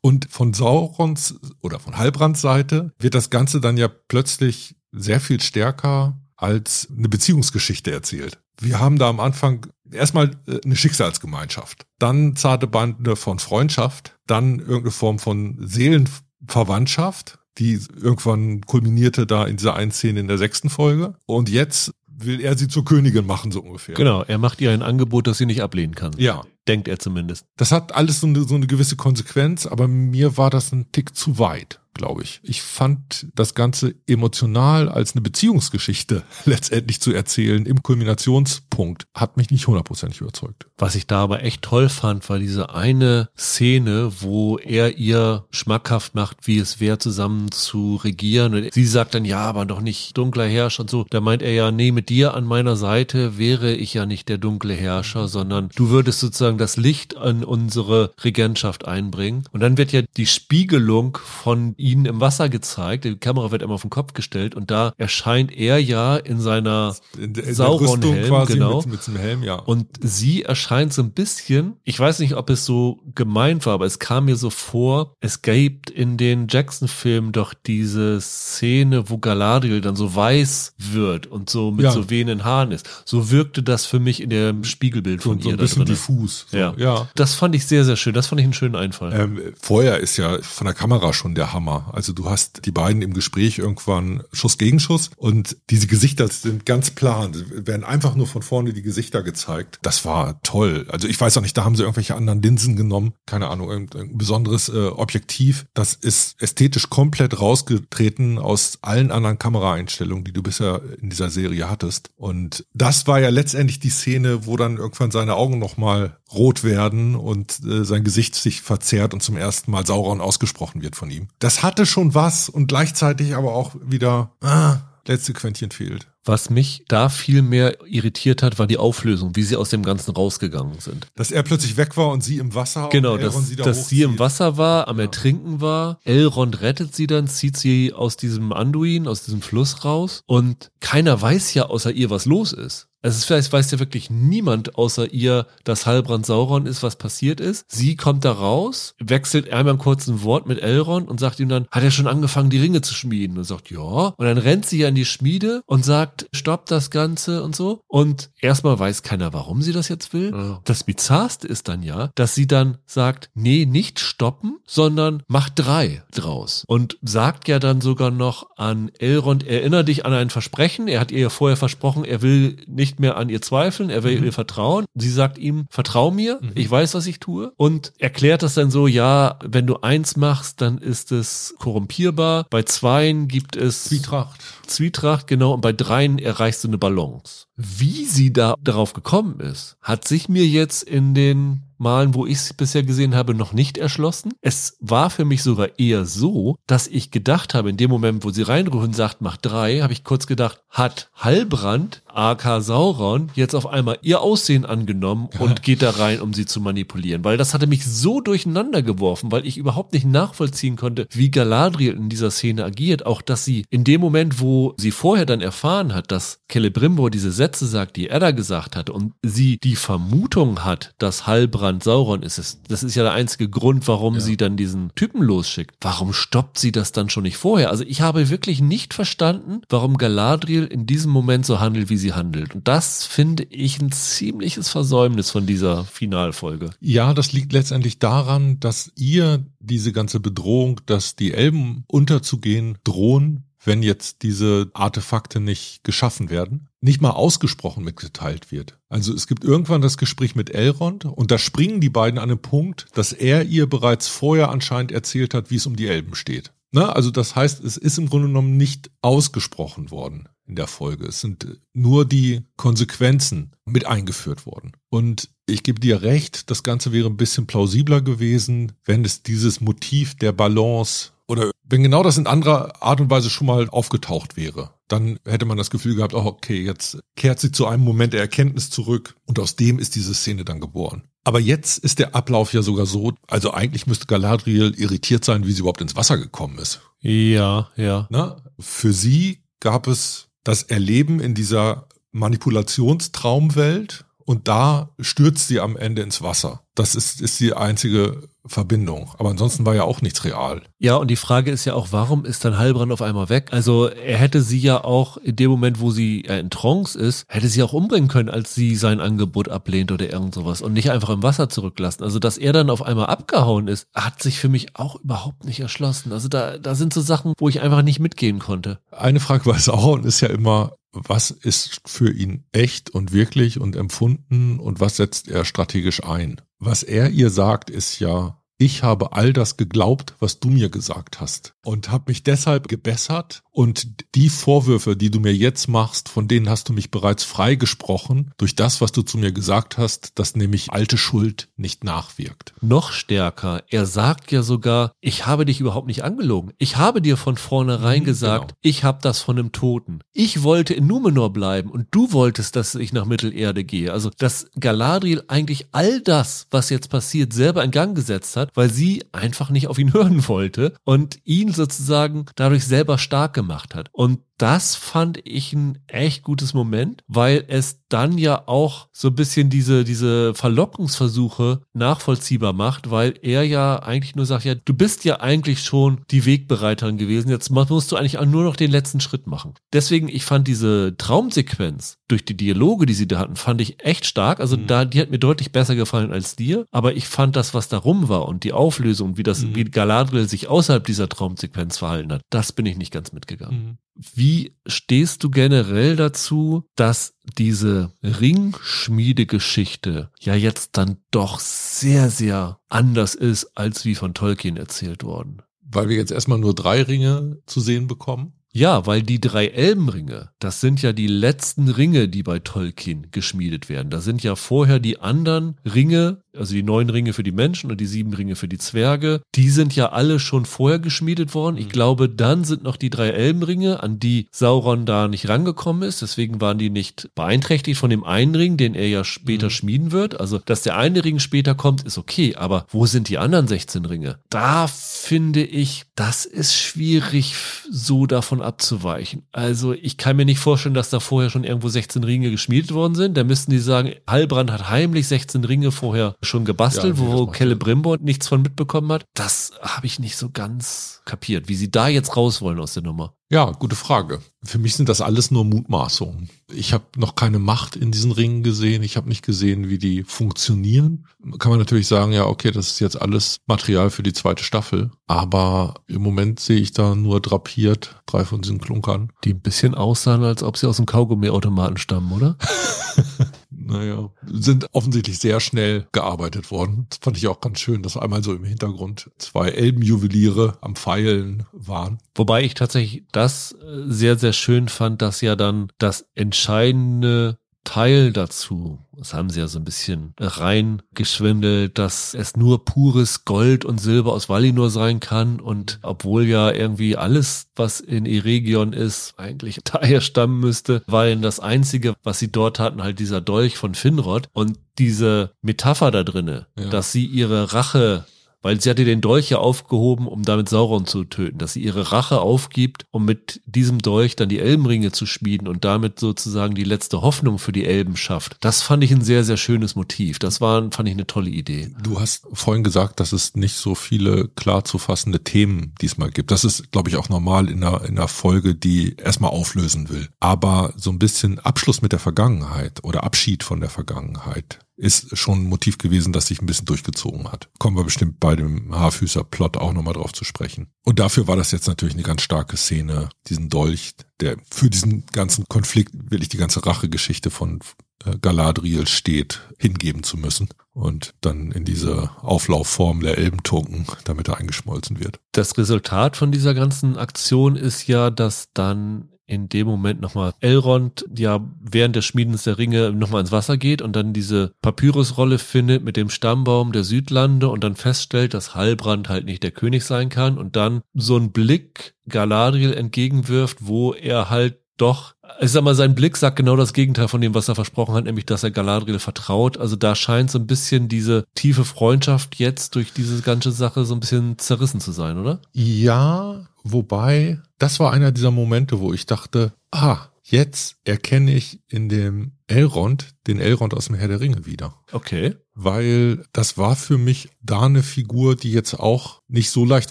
Und von Saurons oder von Halbrands Seite wird das Ganze dann ja plötzlich sehr viel stärker als eine Beziehungsgeschichte erzählt. Wir haben da am Anfang erstmal äh, eine Schicksalsgemeinschaft, dann zarte Bande von Freundschaft, dann irgendeine Form von Seelenverwandtschaft, die irgendwann kulminierte da in dieser einen Szene in der sechsten Folge. Und jetzt will er sie zur Königin machen, so ungefähr.
Genau, er macht ihr ein Angebot, das sie nicht ablehnen kann.
Ja,
Denkt er zumindest.
Das hat alles so eine, so eine gewisse Konsequenz, aber mir war das ein Tick zu weit, glaube ich. Ich fand das Ganze emotional als eine Beziehungsgeschichte letztendlich zu erzählen im Kulminationspunkt hat mich nicht hundertprozentig überzeugt.
Was ich da aber echt toll fand, war diese eine Szene, wo er ihr schmackhaft macht, wie es wäre, zusammen zu regieren. Und sie sagt dann, ja, aber doch nicht dunkler Herrscher und so. Da meint er ja, nee, mit dir an meiner Seite wäre ich ja nicht der dunkle Herrscher, sondern du würdest sozusagen das Licht an unsere Regentschaft einbringen. Und dann wird ja die Spiegelung von ihnen im Wasser gezeigt. Die Kamera wird immer auf den Kopf gestellt und da erscheint er ja in seiner
In der, in der
Sauron-Helm,
Rüstung quasi
genau.
mit, mit so einem Helm, ja.
Und sie erscheint so ein bisschen, ich weiß nicht, ob es so gemeint war, aber es kam mir so vor, es gibt in den Jackson-Filmen doch diese Szene, wo Galadriel dann so weiß wird und so mit
Ja.
so wehenden Haaren ist. So wirkte das für mich in dem Spiegelbild
so,
von
so
ihr
ein
da
bisschen diffus. So,
Ja.
ja.
Das fand ich sehr, sehr schön. Das fand ich einen schönen Einfall.
Ähm, vorher ist ja von der Kamera schon der Hammer. Also du hast die beiden im Gespräch irgendwann Schuss gegen Schuss und diese Gesichter sind ganz plan. Werden einfach nur von vorne die Gesichter gezeigt. Das war toll. Also ich weiß auch nicht, da haben sie irgendwelche anderen Linsen genommen. Keine Ahnung, irgendein besonderes äh, Objektiv. Das ist ästhetisch komplett rausgetreten aus allen anderen Kameraeinstellungen, die du bisher in dieser Serie hattest. Und das war ja letztendlich die Szene, wo dann irgendwann seine Augen nochmal rot werden und äh, sein Gesicht sich verzerrt und zum ersten Mal Sauron ausgesprochen wird von ihm. Das hatte schon was und gleichzeitig aber auch wieder, ah, letzte Quäntchen fehlt.
Was mich da viel mehr irritiert hat, war die Auflösung, wie sie aus dem Ganzen rausgegangen sind.
Dass er plötzlich weg war und sie im Wasser
Genau, dass,
sie da
dass sie im. Wasser war, am Ertrinken war. Elrond rettet sie dann, zieht sie aus diesem Anduin, aus diesem Fluss raus. Und keiner weiß ja außer ihr, was los ist. Also es vielleicht weiß ja wirklich niemand außer ihr, dass Halbrand Sauron ist, was passiert ist. Sie kommt da raus, wechselt einmal ein kurzes Wort mit Elrond und sagt ihm dann, hat er schon angefangen, die Ringe zu schmieden? Und sagt, ja. Und dann rennt sie ja in die Schmiede und sagt, stopp das Ganze und so. Und erstmal weiß keiner, warum sie das jetzt will.
Ja.
Das Bizarrste ist dann ja, dass sie dann sagt, nee, nicht stoppen, sondern mach drei draus. Und sagt ja dann sogar noch an Elrond, erinnere dich an ein Versprechen. Er hat ihr ja vorher versprochen, er will nicht mehr an ihr zweifeln, er will ihr vertrauen. Sie sagt ihm, vertrau mir, ich weiß, was ich tue. Und erklärt das dann so, ja, wenn du eins machst, dann ist es korrumpierbar. Bei zweien gibt es
Zwietracht.
Zwietracht, genau, und bei dreien erreichst du eine Balance. Wie sie da darauf gekommen ist, hat sich mir jetzt in den Malen, wo ich es bisher gesehen habe, noch nicht erschlossen. Es war für mich sogar eher so, dass ich gedacht habe, in dem Moment, wo sie reinruft und sagt, mach drei, habe ich kurz gedacht, hat Halbrand, AK Sauron, jetzt auf einmal ihr Aussehen angenommen und geht da rein, um sie zu manipulieren. Weil das hatte mich so durcheinander geworfen, weil ich überhaupt nicht nachvollziehen konnte, wie Galadriel in dieser Szene agiert. Auch, dass sie in dem Moment, wo sie vorher dann erfahren hat, dass Celebrimbor diese Sätze sagt, die Edda gesagt hatte und sie die Vermutung hat, dass Halbrand Sauron ist, es, das ist ja der einzige Grund, warum ja. sie dann diesen Typen losschickt. Warum stoppt sie das dann schon nicht vorher? Also ich habe wirklich nicht verstanden, warum Galadriel in diesem Moment so handelt, wie sie handelt. Und das finde ich ein ziemliches Versäumnis von dieser Finalfolge.
Ja, das liegt letztendlich daran, dass ihr diese ganze Bedrohung, dass die Elben unterzugehen drohen, wenn jetzt diese Artefakte nicht geschaffen werden, nicht mal ausgesprochen mitgeteilt wird. Also es gibt irgendwann das Gespräch mit Elrond und da springen die beiden an einen Punkt, dass er ihr bereits vorher anscheinend erzählt hat, wie es um die Elben steht. Na, also das heißt, es ist im Grunde genommen nicht ausgesprochen worden in der Folge. Es sind nur die Konsequenzen mit eingeführt worden. Und ich gebe dir recht, das Ganze wäre ein bisschen plausibler gewesen, wenn es dieses Motiv der Balance oder wenn genau das in anderer Art und Weise schon mal aufgetaucht wäre, dann hätte man das Gefühl gehabt, oh, okay, jetzt kehrt sie zu einem Moment der Erkenntnis zurück und aus dem ist diese Szene dann geboren. Aber jetzt ist der Ablauf ja sogar so, also eigentlich müsste Galadriel irritiert sein, wie sie überhaupt ins Wasser gekommen ist.
Ja, ja.
Na, für sie gab es das Erleben in dieser Manipulationstraumwelt und da stürzt sie am Ende ins Wasser. Das ist, ist die einzige Verbindung. Aber ansonsten war ja auch nichts real.
Ja, und die Frage ist ja auch, warum ist dann Heilbrand auf einmal weg? Also er hätte sie ja auch in dem Moment, wo sie äh, in Trance ist, hätte sie auch umbringen können, als sie sein Angebot ablehnt oder irgend sowas und nicht einfach im Wasser zurücklassen. Also dass er dann auf einmal abgehauen ist, hat sich für mich auch überhaupt nicht erschlossen. Also da, da sind so Sachen, wo ich einfach nicht mitgehen konnte.
Eine Frage bei Sauron ist ja immer, was ist für ihn echt und wirklich und empfunden und was setzt er strategisch ein? Was er ihr sagt, ist ja, ich habe all das geglaubt, was du mir gesagt hast und habe mich deshalb gebessert und die Vorwürfe, die du mir jetzt machst, von denen hast du mich bereits freigesprochen durch das, was du zu mir gesagt hast, dass nämlich alte Schuld nicht nachwirkt.
Noch stärker, er sagt ja sogar, ich habe dich überhaupt nicht angelogen. Ich habe dir von vornherein mhm, gesagt, genau. ich habe das von einem Toten. Ich wollte in Numenor bleiben und du wolltest, dass ich nach Mittelerde gehe. Also, dass Galadriel eigentlich all das, was jetzt passiert, selber in Gang gesetzt hat, hat, weil sie einfach nicht auf ihn hören wollte und ihn sozusagen dadurch selber stark gemacht hat. Und das fand ich ein echt gutes Moment, weil es dann ja auch so ein bisschen diese, diese Verlockungsversuche nachvollziehbar macht, weil er ja eigentlich nur sagt, ja, du bist ja eigentlich schon die Wegbereiterin gewesen, jetzt musst du eigentlich auch nur noch den letzten Schritt machen. Deswegen, ich fand diese Traumsequenz durch die Dialoge, die sie da hatten, fand ich echt stark. Also mhm. da, die hat mir deutlich besser gefallen als dir, aber ich fand das, was da rum war und die Auflösung, wie das, mhm. wie Galadriel sich außerhalb dieser Traumsequenz verhalten hat, das bin ich nicht ganz mitgegangen. Mhm. Wie stehst du generell dazu, dass diese Ringschmiedegeschichte ja jetzt dann doch sehr, sehr anders ist, als wie von Tolkien erzählt worden?
Weil wir jetzt erstmal nur drei Ringe zu sehen bekommen?
Ja, weil die drei Elbenringe, das sind ja die letzten Ringe, die bei Tolkien geschmiedet werden. Da sind ja vorher die anderen Ringe also die neun Ringe für die Menschen und die sieben Ringe für die Zwerge, die sind ja alle schon vorher geschmiedet worden. Ich mhm. glaube, dann sind noch die drei Elbenringe, an die Sauron da nicht rangekommen ist. Deswegen waren die nicht beeinträchtigt von dem einen Ring, den er ja später mhm. schmieden wird. Also, dass der eine Ring später kommt, ist okay. Aber wo sind die anderen 16 Ringe? Da finde ich, das ist schwierig, so davon abzuweichen. Also, ich kann mir nicht vorstellen, dass da vorher schon irgendwo 16 Ringe geschmiedet worden sind. Da müssten die sagen, Halbrand hat heimlich 16 Ringe vorher schon gebastelt, ja, wo Celebrimbor nichts von mitbekommen hat. Das habe ich nicht so ganz kapiert, wie sie da jetzt raus wollen aus der Nummer.
Ja, gute Frage. Für mich sind das alles nur Mutmaßungen. Ich habe noch keine Macht in diesen Ringen gesehen. Ich habe nicht gesehen, wie die funktionieren. Kann man natürlich sagen, ja, okay, das ist jetzt alles Material für die zweite Staffel. Aber im Moment sehe ich da nur drapiert drei von diesen Klunkern.
Die ein bisschen aussahen, als ob sie aus dem Kaugummiautomaten stammen, oder?
naja, sind offensichtlich sehr schnell gearbeitet worden. Das fand ich auch ganz schön, dass einmal so im Hintergrund zwei Elbenjuweliere am Pfeilen waren.
Wobei ich tatsächlich das äh, sehr, sehr schön fand, dass ja dann das entscheidende Teil dazu, das haben sie ja so ein bisschen reingeschwindelt, dass es nur pures Gold und Silber aus Valinor sein kann. Und obwohl ja irgendwie alles, was in Eregion ist, eigentlich daher stammen müsste, weil das einzige, was sie dort hatten, halt dieser Dolch von Finrod. Und diese Metapher da drinne, ja. dass sie ihre Rache weil sie hatte den Dolch ja aufgehoben, um damit Sauron zu töten, dass sie ihre Rache aufgibt, um mit diesem Dolch dann die Elbenringe zu schmieden und damit sozusagen die letzte Hoffnung für die Elben schafft. Das fand ich ein sehr, sehr schönes Motiv. Das war, fand ich eine tolle Idee.
Du hast vorhin gesagt, dass es nicht so viele klar zu fassende Themen diesmal gibt. Das ist, glaube ich, auch normal in einer, in einer Folge, die erstmal auflösen will. Aber so ein bisschen Abschluss mit der Vergangenheit oder Abschied von der Vergangenheit ist schon ein Motiv gewesen, das sich ein bisschen durchgezogen hat. Kommen wir bestimmt bei dem Haarfüßer-Plot auch nochmal drauf zu sprechen. Und dafür war das jetzt natürlich eine ganz starke Szene, diesen Dolch, der für diesen ganzen Konflikt wirklich die ganze Rachegeschichte von äh, Galadriel steht, hingeben zu müssen und dann in diese Auflaufform der Elbentunken, damit er eingeschmolzen wird.
Das Resultat von dieser ganzen Aktion ist ja, dass dann in dem Moment nochmal Elrond ja während des Schmiedens der Ringe nochmal ins Wasser geht und dann diese Papyrusrolle findet mit dem Stammbaum der Südlande und dann feststellt, dass Halbrand halt nicht der König sein kann und dann so ein Blick Galadriel entgegenwirft, wo er halt doch, ich sag mal, sein Blick sagt genau das Gegenteil von dem, was er versprochen hat, nämlich, dass er Galadriel vertraut. Also da scheint so ein bisschen diese tiefe Freundschaft jetzt durch diese ganze Sache so ein bisschen zerrissen zu sein, oder?
Ja, wobei, das war einer dieser Momente, wo ich dachte, ah, jetzt erkenne ich in dem Elrond den Elrond aus dem Herr der Ringe wieder.
Okay.
Weil das war für mich da eine Figur, die jetzt auch nicht so leicht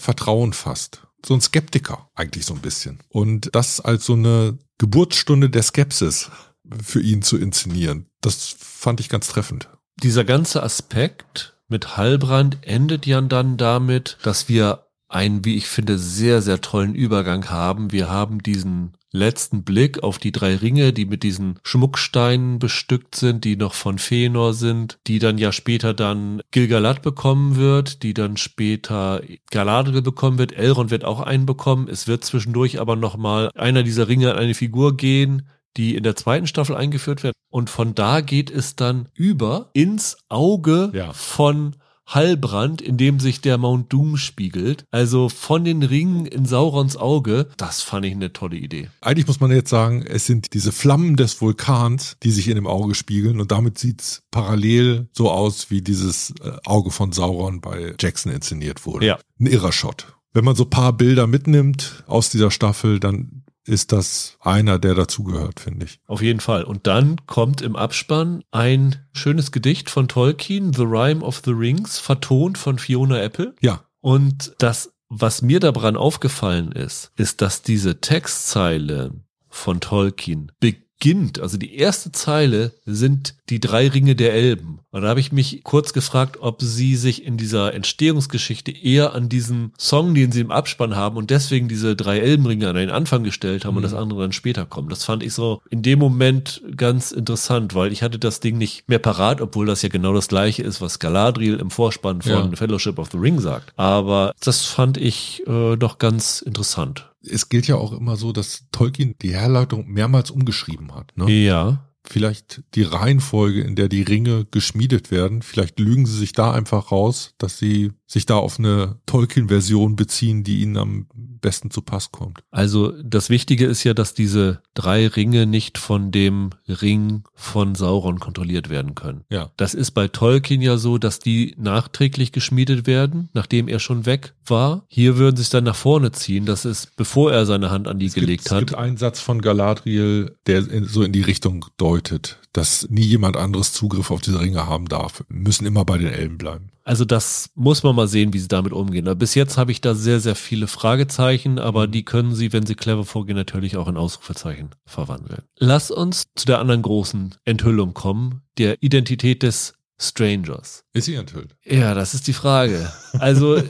Vertrauen fasst so ein Skeptiker eigentlich so ein bisschen. Und das als so eine Geburtsstunde der Skepsis für ihn zu inszenieren, das fand ich ganz treffend.
Dieser ganze Aspekt mit Hallbrand endet ja dann damit, dass wir einen, wie ich finde, sehr, sehr tollen Übergang haben. Wir haben diesen letzten Blick auf die drei Ringe, die mit diesen Schmucksteinen bestückt sind, die noch von Fëanor sind, die dann ja später dann Gilgalad bekommen wird, die dann später Galadriel bekommen wird, Elrond wird auch einen bekommen. Es wird zwischendurch aber nochmal einer dieser Ringe an eine Figur gehen, die in der zweiten Staffel eingeführt wird. Und von da geht es dann über ins Auge ja. von Hallbrand, in dem sich der Mount Doom spiegelt. Also von den Ringen in Saurons Auge. Das fand ich eine tolle Idee.
Eigentlich muss man jetzt sagen, es sind diese Flammen des Vulkans, die sich in dem Auge spiegeln und damit sieht's parallel so aus, wie dieses äh, Auge von Sauron bei Jackson inszeniert wurde.
Ja.
Ein irrer Shot. Wenn man so paar Bilder mitnimmt aus dieser Staffel, dann ist das einer, der dazugehört, finde ich.
Auf jeden Fall. Und dann kommt im Abspann ein schönes Gedicht von Tolkien, The Rhyme of the Rings, vertont von Fiona Apple.
Ja.
Und das, was mir daran aufgefallen ist, ist, dass diese Textzeile von Tolkien beginnt, also die erste Zeile sind die drei Ringe der Elben. Und da habe ich mich kurz gefragt, ob sie sich in dieser Entstehungsgeschichte eher an diesen Song, den sie im Abspann haben und deswegen diese drei Elbenringe an den Anfang gestellt haben mhm. und das andere dann später kommt. Das fand ich so in dem Moment ganz interessant, weil ich hatte das Ding nicht mehr parat, obwohl das ja genau das gleiche ist, was Galadriel im Vorspann von ja. Fellowship of the Ring sagt. Aber das fand ich äh, doch ganz interessant.
Es gilt ja auch immer so, dass Tolkien die Herleitung mehrmals umgeschrieben hat. Ne?
Ja
vielleicht die Reihenfolge, in der die Ringe geschmiedet werden. Vielleicht lügen sie sich da einfach raus, dass sie sich da auf eine Tolkien-Version beziehen, die ihnen am besten zu Pass kommt.
Also das Wichtige ist ja, dass diese drei Ringe nicht von dem Ring von Sauron kontrolliert werden können.
Ja.
Das ist bei Tolkien ja so, dass die nachträglich geschmiedet werden, nachdem er schon weg war. Hier würden sie es dann nach vorne ziehen. Das ist, bevor er seine Hand an die
es
gelegt
gibt,
hat.
Es gibt einen Satz von Galadriel, der so in die Richtung deutet, dass nie jemand anderes Zugriff auf diese Ringe haben darf. Wir müssen immer bei den Elben bleiben.
Also das muss man mal sehen, wie sie damit umgehen. Bis jetzt habe ich da sehr, sehr viele Fragezeichen, aber die können sie, wenn sie clever vorgehen, natürlich auch in Ausrufezeichen verwandeln. Lass uns zu der anderen großen Enthüllung kommen, der Identität des Strangers.
Ist sie enthüllt?
Ja, das ist die Frage. Also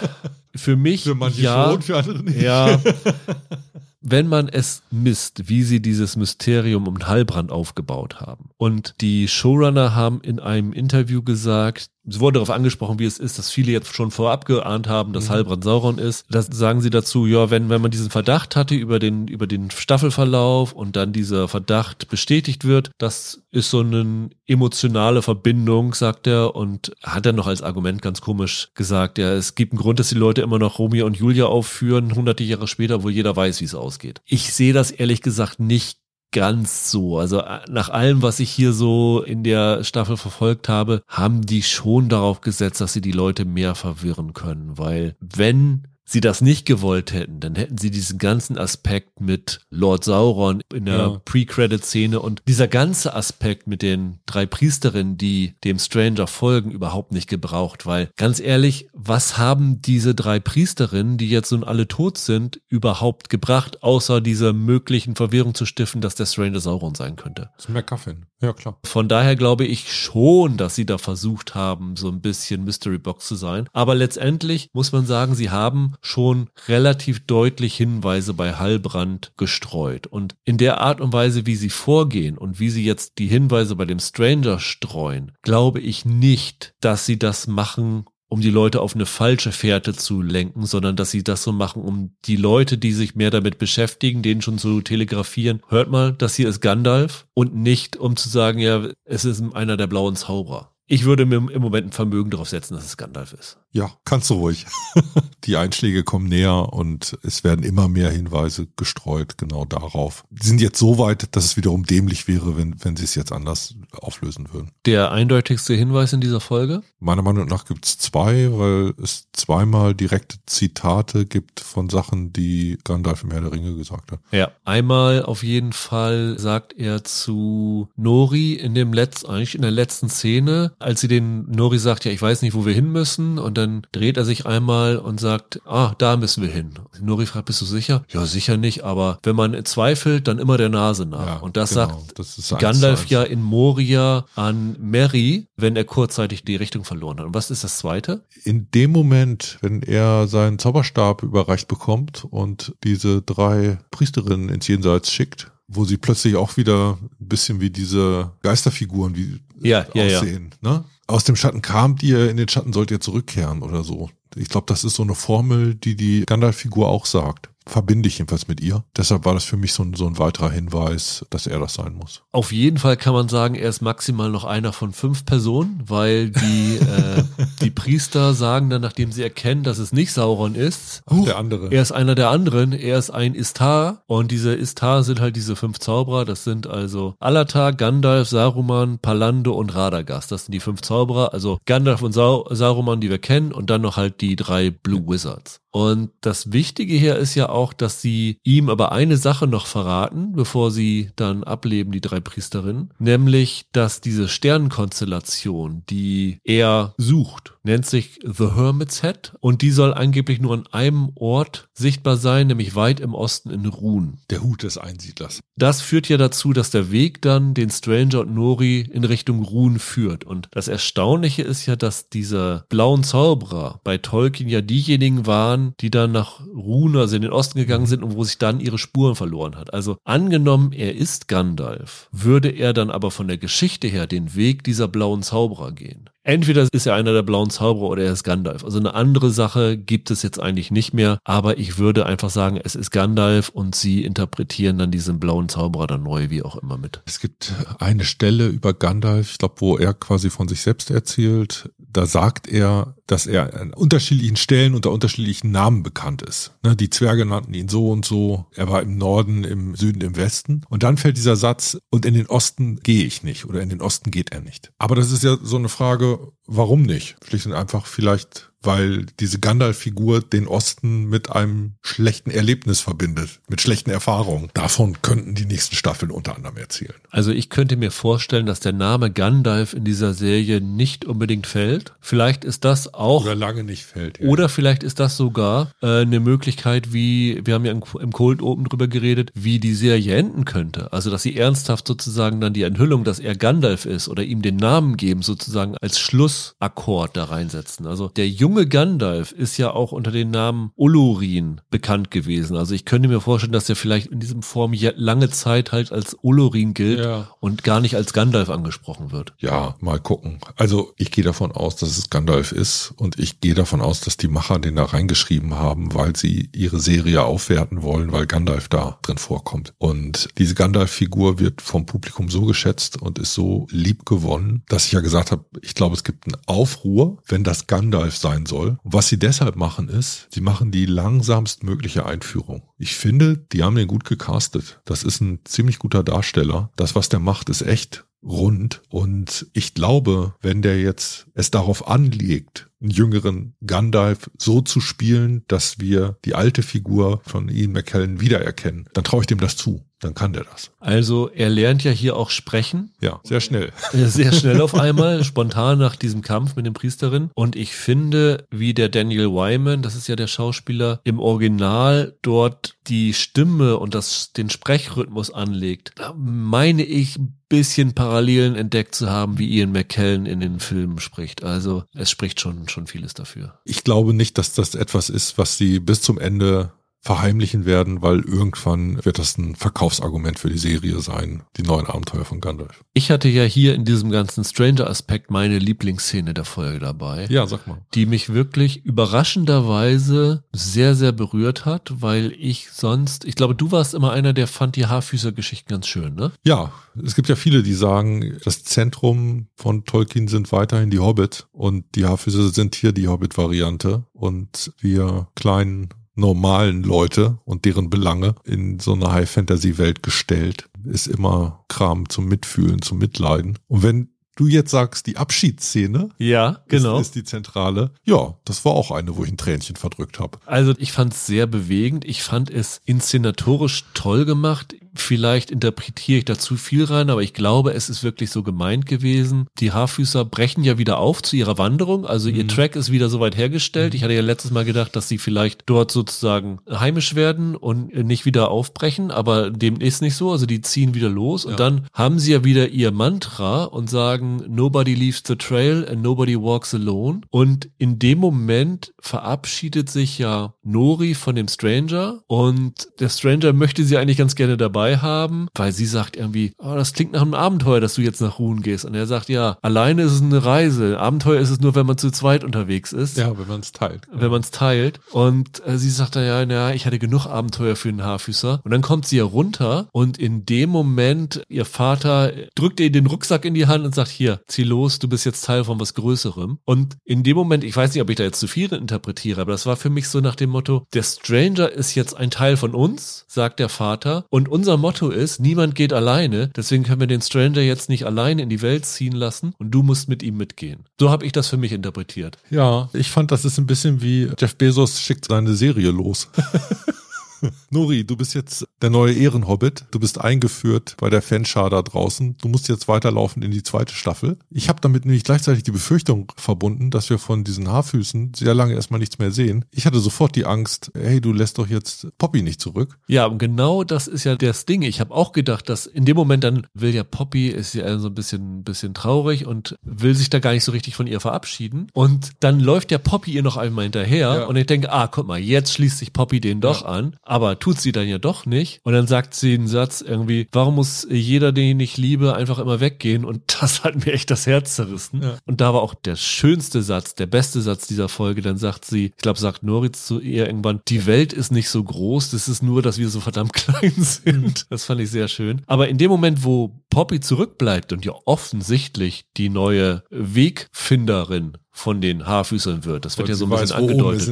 für mich
für manche
ja,
schon, für andere nicht.
Ja. wenn man es misst, wie sie dieses Mysterium um Heilbrand aufgebaut haben. Und die Showrunner haben in einem Interview gesagt, es wurde darauf angesprochen, wie es ist, dass viele jetzt schon vorab geahnt haben, dass mhm. Heilbrand Sauron ist. Das sagen sie dazu, ja, wenn, wenn man diesen Verdacht hatte über den, über den Staffelverlauf und dann dieser Verdacht bestätigt wird, das ist so eine emotionale Verbindung, sagt er, und hat er noch als Argument ganz komisch gesagt, ja, es gibt einen Grund, dass die Leute immer noch Romeo und Julia aufführen, hunderte Jahre später, wo jeder weiß, wie es ausgeht. Ich sehe das ehrlich gesagt nicht ganz so. Also äh, nach allem, was ich hier so in der Staffel verfolgt habe, haben die schon darauf gesetzt, dass sie die Leute mehr verwirren können, weil wenn sie das nicht gewollt hätten, dann hätten sie diesen ganzen Aspekt mit Lord Sauron in der ja. Pre-Credit-Szene und dieser ganze Aspekt mit den drei Priesterinnen, die dem Stranger folgen, überhaupt nicht gebraucht, weil ganz ehrlich, was haben diese drei Priesterinnen, die jetzt nun alle tot sind, überhaupt gebracht, außer dieser möglichen Verwirrung zu stiften, dass der Stranger Sauron sein könnte?
Das ist McGuffin. Ja, klar.
Von daher glaube ich schon, dass sie da versucht haben, so ein bisschen Mystery Box zu sein. Aber letztendlich muss man sagen, sie haben schon relativ deutlich Hinweise bei Hallbrand gestreut. Und in der Art und Weise, wie sie vorgehen und wie sie jetzt die Hinweise bei dem Stranger streuen, glaube ich nicht, dass sie das machen, um die Leute auf eine falsche Fährte zu lenken, sondern dass sie das so machen, um die Leute, die sich mehr damit beschäftigen, denen schon zu telegrafieren, hört mal, das hier ist Gandalf und nicht um zu sagen, ja, es ist einer der blauen Zauberer. Ich würde mir im Moment ein Vermögen darauf setzen, dass es Gandalf ist.
Ja, kannst du ruhig. die Einschläge kommen näher und es werden immer mehr Hinweise gestreut genau darauf. Die sind jetzt so weit, dass es wiederum dämlich wäre, wenn, wenn sie es jetzt anders auflösen würden.
Der eindeutigste Hinweis in dieser Folge?
Meiner Meinung nach gibt es zwei, weil es zweimal direkte Zitate gibt von Sachen, die Gandalf im Herr der Ringe gesagt hat.
Ja, einmal auf jeden Fall sagt er zu Nori in dem letzten, eigentlich in der letzten Szene, als sie den Nori sagt, ja, ich weiß nicht, wo wir hin müssen und dann dreht er sich einmal und sagt, ah, da müssen wir hin. Nori fragt, bist du sicher? Ja, sicher nicht, aber wenn man zweifelt, dann immer der Nase nach. Ja, und das genau. sagt das Gandalf ja in Moria an Mary, wenn er kurzzeitig die Richtung verloren hat. Und was ist das zweite?
In dem Moment, wenn er seinen Zauberstab überreicht bekommt und diese drei Priesterinnen ins Jenseits schickt, wo sie plötzlich auch wieder ein bisschen wie diese Geisterfiguren wie
ja, aussehen.
Ja. Ne? Aus dem Schatten kamt ihr, in den Schatten sollt ihr zurückkehren oder so. Ich glaube, das ist so eine Formel, die die Gandalf-Figur auch sagt verbinde ich jedenfalls mit ihr. Deshalb war das für mich so ein, so ein weiterer Hinweis, dass er das sein muss.
Auf jeden Fall kann man sagen, er ist maximal noch einer von fünf Personen, weil die, äh, die Priester sagen dann, nachdem sie erkennen, dass es nicht Sauron ist,
Ach, der andere.
er ist einer der anderen, er ist ein Istar und diese Istar sind halt diese fünf Zauberer, das sind also Alatar, Gandalf, Saruman, Palando und Radagast. Das sind die fünf Zauberer, also Gandalf und Sau Saruman, die wir kennen und dann noch halt die drei Blue Wizards. Und das Wichtige hier ist ja auch, dass sie ihm aber eine Sache noch verraten, bevor sie dann ableben, die drei Priesterinnen, nämlich, dass diese Sternenkonstellation, die er sucht, nennt sich The Hermit's Head und die soll angeblich nur an einem Ort sichtbar sein, nämlich weit im Osten in Ruhn.
Der Hut des Einsiedlers.
Das führt ja dazu, dass der Weg dann den Stranger und Nori in Richtung Ruhn führt. Und das Erstaunliche ist ja, dass diese blauen Zauberer bei Tolkien ja diejenigen waren, die dann nach Ruhn, also in den Osten gegangen sind und wo sich dann ihre Spuren verloren hat. Also angenommen, er ist Gandalf, würde er dann aber von der Geschichte her den Weg dieser blauen Zauberer gehen. Entweder ist er einer der blauen Zauberer oder er ist Gandalf. Also eine andere Sache gibt es jetzt eigentlich nicht mehr, aber ich würde einfach sagen, es ist Gandalf und sie interpretieren dann diesen blauen Zauberer dann neu, wie auch immer mit.
Es gibt eine Stelle über Gandalf, ich glaube, wo er quasi von sich selbst erzählt. Da sagt er, dass er an unterschiedlichen Stellen unter unterschiedlichen Namen bekannt ist. Ne, die Zwerge nannten ihn so und so. Er war im Norden, im Süden, im Westen. Und dann fällt dieser Satz, und in den Osten gehe ich nicht oder in den Osten geht er nicht. Aber das ist ja so eine Frage, warum nicht? Schlicht und einfach vielleicht weil diese Gandalf-Figur den Osten mit einem schlechten Erlebnis verbindet, mit schlechten Erfahrungen. Davon könnten die nächsten Staffeln unter anderem erzählen.
Also ich könnte mir vorstellen, dass der Name Gandalf in dieser Serie nicht unbedingt fällt. Vielleicht ist das auch.
Oder lange nicht fällt.
Ja. Oder vielleicht ist das sogar äh, eine Möglichkeit, wie, wir haben ja im, im Cold Open drüber geredet, wie die Serie enden könnte. Also, dass sie ernsthaft sozusagen dann die Enthüllung, dass er Gandalf ist oder ihm den Namen geben, sozusagen als Schlussakkord da reinsetzen. Also der Junge junge Gandalf ist ja auch unter dem Namen Olorin bekannt gewesen. Also ich könnte mir vorstellen, dass er vielleicht in diesem Form lange Zeit halt als Olorin gilt ja. und gar nicht als Gandalf angesprochen wird.
Ja, mal gucken. Also ich gehe davon aus, dass es Gandalf ist und ich gehe davon aus, dass die Macher den da reingeschrieben haben, weil sie ihre Serie aufwerten wollen, weil Gandalf da drin vorkommt. Und diese Gandalf-Figur wird vom Publikum so geschätzt und ist so lieb gewonnen, dass ich ja gesagt habe, ich glaube, es gibt einen Aufruhr, wenn das Gandalf sein sein soll. Und was sie deshalb machen ist, sie machen die langsamst mögliche Einführung. Ich finde, die haben den gut gecastet. Das ist ein ziemlich guter Darsteller. Das, was der macht, ist echt rund. Und ich glaube, wenn der jetzt es darauf anlegt, einen jüngeren Gandalf so zu spielen, dass wir die alte Figur von Ian McKellen wiedererkennen, dann traue ich dem das zu. Dann kann der das.
Also er lernt ja hier auch sprechen.
Ja, sehr schnell.
Sehr schnell auf einmal, spontan nach diesem Kampf mit den Priesterin. Und ich finde, wie der Daniel Wyman, das ist ja der Schauspieler, im Original dort die Stimme und das, den Sprechrhythmus anlegt. Da meine ich bisschen Parallelen entdeckt zu haben, wie Ian McKellen in den Filmen spricht. Also es spricht schon, schon vieles dafür.
Ich glaube nicht, dass das etwas ist, was sie bis zum Ende verheimlichen werden, weil irgendwann wird das ein Verkaufsargument für die Serie sein, die neuen Abenteuer von Gandalf.
Ich hatte ja hier in diesem ganzen Stranger-Aspekt meine Lieblingsszene der Folge dabei.
Ja, sag mal.
Die mich wirklich überraschenderweise sehr, sehr berührt hat, weil ich sonst, ich glaube, du warst immer einer, der fand die Haarfüßer-Geschichten ganz schön, ne?
Ja, es gibt ja viele, die sagen, das Zentrum von Tolkien sind weiterhin die Hobbit und die Haarfüßer sind hier die Hobbit-Variante und wir kleinen normalen Leute und deren Belange in so eine High-Fantasy-Welt gestellt. Ist immer Kram zum Mitfühlen, zum Mitleiden. Und wenn du jetzt sagst, die Abschiedsszene.
Ja, genau.
Ist, ist die zentrale. Ja, das war auch eine, wo ich ein Tränchen verdrückt habe.
Also ich fand es sehr bewegend. Ich fand es inszenatorisch toll gemacht. Vielleicht interpretiere ich da zu viel rein, aber ich glaube, es ist wirklich so gemeint gewesen. Die Haarfüßer brechen ja wieder auf zu ihrer Wanderung. Also ihr mhm. Track ist wieder soweit hergestellt. Ich hatte ja letztes Mal gedacht, dass sie vielleicht dort sozusagen heimisch werden und nicht wieder aufbrechen, aber dem ist nicht so. Also die ziehen wieder los und ja. dann haben sie ja wieder ihr Mantra und sagen, nobody leaves the trail and nobody walks alone. Und in dem Moment verabschiedet sich ja Nori von dem Stranger und der Stranger möchte sie eigentlich ganz gerne dabei dabei haben, weil sie sagt irgendwie, oh, das klingt nach einem Abenteuer, dass du jetzt nach Ruhen gehst. Und er sagt, ja, alleine ist es eine Reise. Abenteuer ist es nur, wenn man zu zweit unterwegs ist.
Ja, wenn man es teilt.
Wenn man es teilt. Und äh, sie sagt dann, ja, naja, ich hatte genug Abenteuer für einen Haarfüßer. Und dann kommt sie ja runter und in dem Moment, ihr Vater drückt ihr den Rucksack in die Hand und sagt, hier, zieh los, du bist jetzt Teil von was Größerem. Und in dem Moment, ich weiß nicht, ob ich da jetzt zu viel interpretiere, aber das war für mich so nach dem Motto, der Stranger ist jetzt ein Teil von uns, sagt der Vater, und unser unser Motto ist, niemand geht alleine, deswegen können wir den Stranger jetzt nicht alleine in die Welt ziehen lassen und du musst mit ihm mitgehen. So habe ich das für mich interpretiert.
Ja, ich fand, das ist ein bisschen wie Jeff Bezos schickt seine Serie los. Nuri, du bist jetzt der neue Ehrenhobbit. Du bist eingeführt bei der Fanschar da draußen. Du musst jetzt weiterlaufen in die zweite Staffel. Ich habe damit nämlich gleichzeitig die Befürchtung verbunden, dass wir von diesen Haarfüßen sehr lange erstmal nichts mehr sehen. Ich hatte sofort die Angst, hey, du lässt doch jetzt Poppy nicht zurück.
Ja, und genau das ist ja das Ding. Ich habe auch gedacht, dass in dem Moment dann will ja Poppy, ist ja so ein bisschen, bisschen traurig und will sich da gar nicht so richtig von ihr verabschieden. Und dann läuft ja Poppy ihr noch einmal hinterher ja. und ich denke, ah, guck mal, jetzt schließt sich Poppy den doch ja. an aber tut sie dann ja doch nicht. Und dann sagt sie einen Satz irgendwie, warum muss jeder, den ich liebe, einfach immer weggehen? Und das hat mir echt das Herz zerrissen. Ja. Und da war auch der schönste Satz, der beste Satz dieser Folge. Dann sagt sie, ich glaube, sagt Noritz zu ihr irgendwann, die Welt ist nicht so groß, das ist nur, dass wir so verdammt klein sind. Das fand ich sehr schön. Aber in dem Moment, wo Poppy zurückbleibt und ja offensichtlich die neue Wegfinderin von den Haarfüßern wird. Das wird ja so ein bisschen weiß, angedeutet.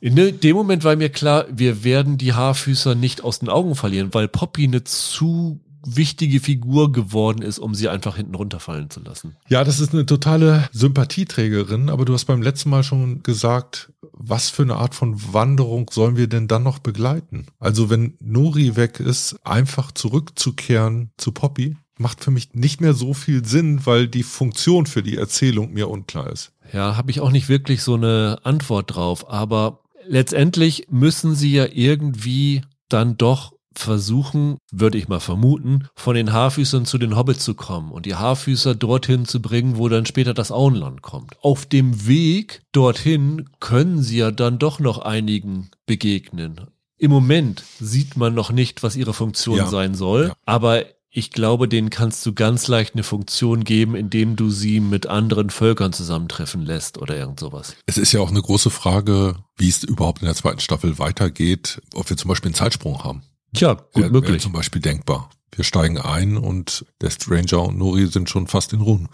In, ja. in dem Moment war mir klar, wir werden die Haarfüßer nicht aus den Augen verlieren, weil Poppy eine zu wichtige Figur geworden ist, um sie einfach hinten runterfallen zu lassen.
Ja, das ist eine totale Sympathieträgerin, aber du hast beim letzten Mal schon gesagt, was für eine Art von Wanderung sollen wir denn dann noch begleiten? Also wenn Nuri weg ist, einfach zurückzukehren zu Poppy, macht für mich nicht mehr so viel Sinn, weil die Funktion für die Erzählung mir unklar ist.
Ja, habe ich auch nicht wirklich so eine Antwort drauf, aber letztendlich müssen sie ja irgendwie dann doch versuchen, würde ich mal vermuten, von den Haarfüßern zu den Hobbits zu kommen und die Haarfüßer dorthin zu bringen, wo dann später das Auenland kommt. Auf dem Weg dorthin können sie ja dann doch noch einigen begegnen. Im Moment sieht man noch nicht, was ihre Funktion ja. sein soll, ja. aber ich glaube, denen kannst du ganz leicht eine Funktion geben, indem du sie mit anderen Völkern zusammentreffen lässt oder irgend sowas.
Es ist ja auch eine große Frage, wie es überhaupt in der zweiten Staffel weitergeht, ob wir zum Beispiel einen Zeitsprung haben.
Tja, gut wär, möglich. Wäre
zum Beispiel denkbar. Wir steigen ein und der Stranger und Nori sind schon fast in Ruhen.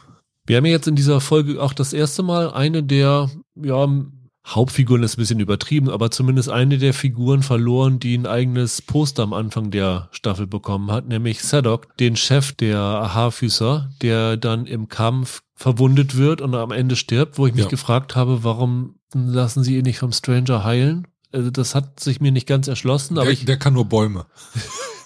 Wir haben jetzt in dieser Folge auch das erste Mal eine der, ja, Hauptfiguren ist ein bisschen übertrieben, aber zumindest eine der Figuren verloren, die ein eigenes Poster am Anfang der Staffel bekommen hat, nämlich Sadok, den Chef der Haarfüßer, der dann im Kampf verwundet wird und am Ende stirbt, wo ich mich ja. gefragt habe, warum lassen sie ihn nicht vom Stranger heilen? Also das hat sich mir nicht ganz erschlossen, aber
der,
ich.
Der kann nur Bäume.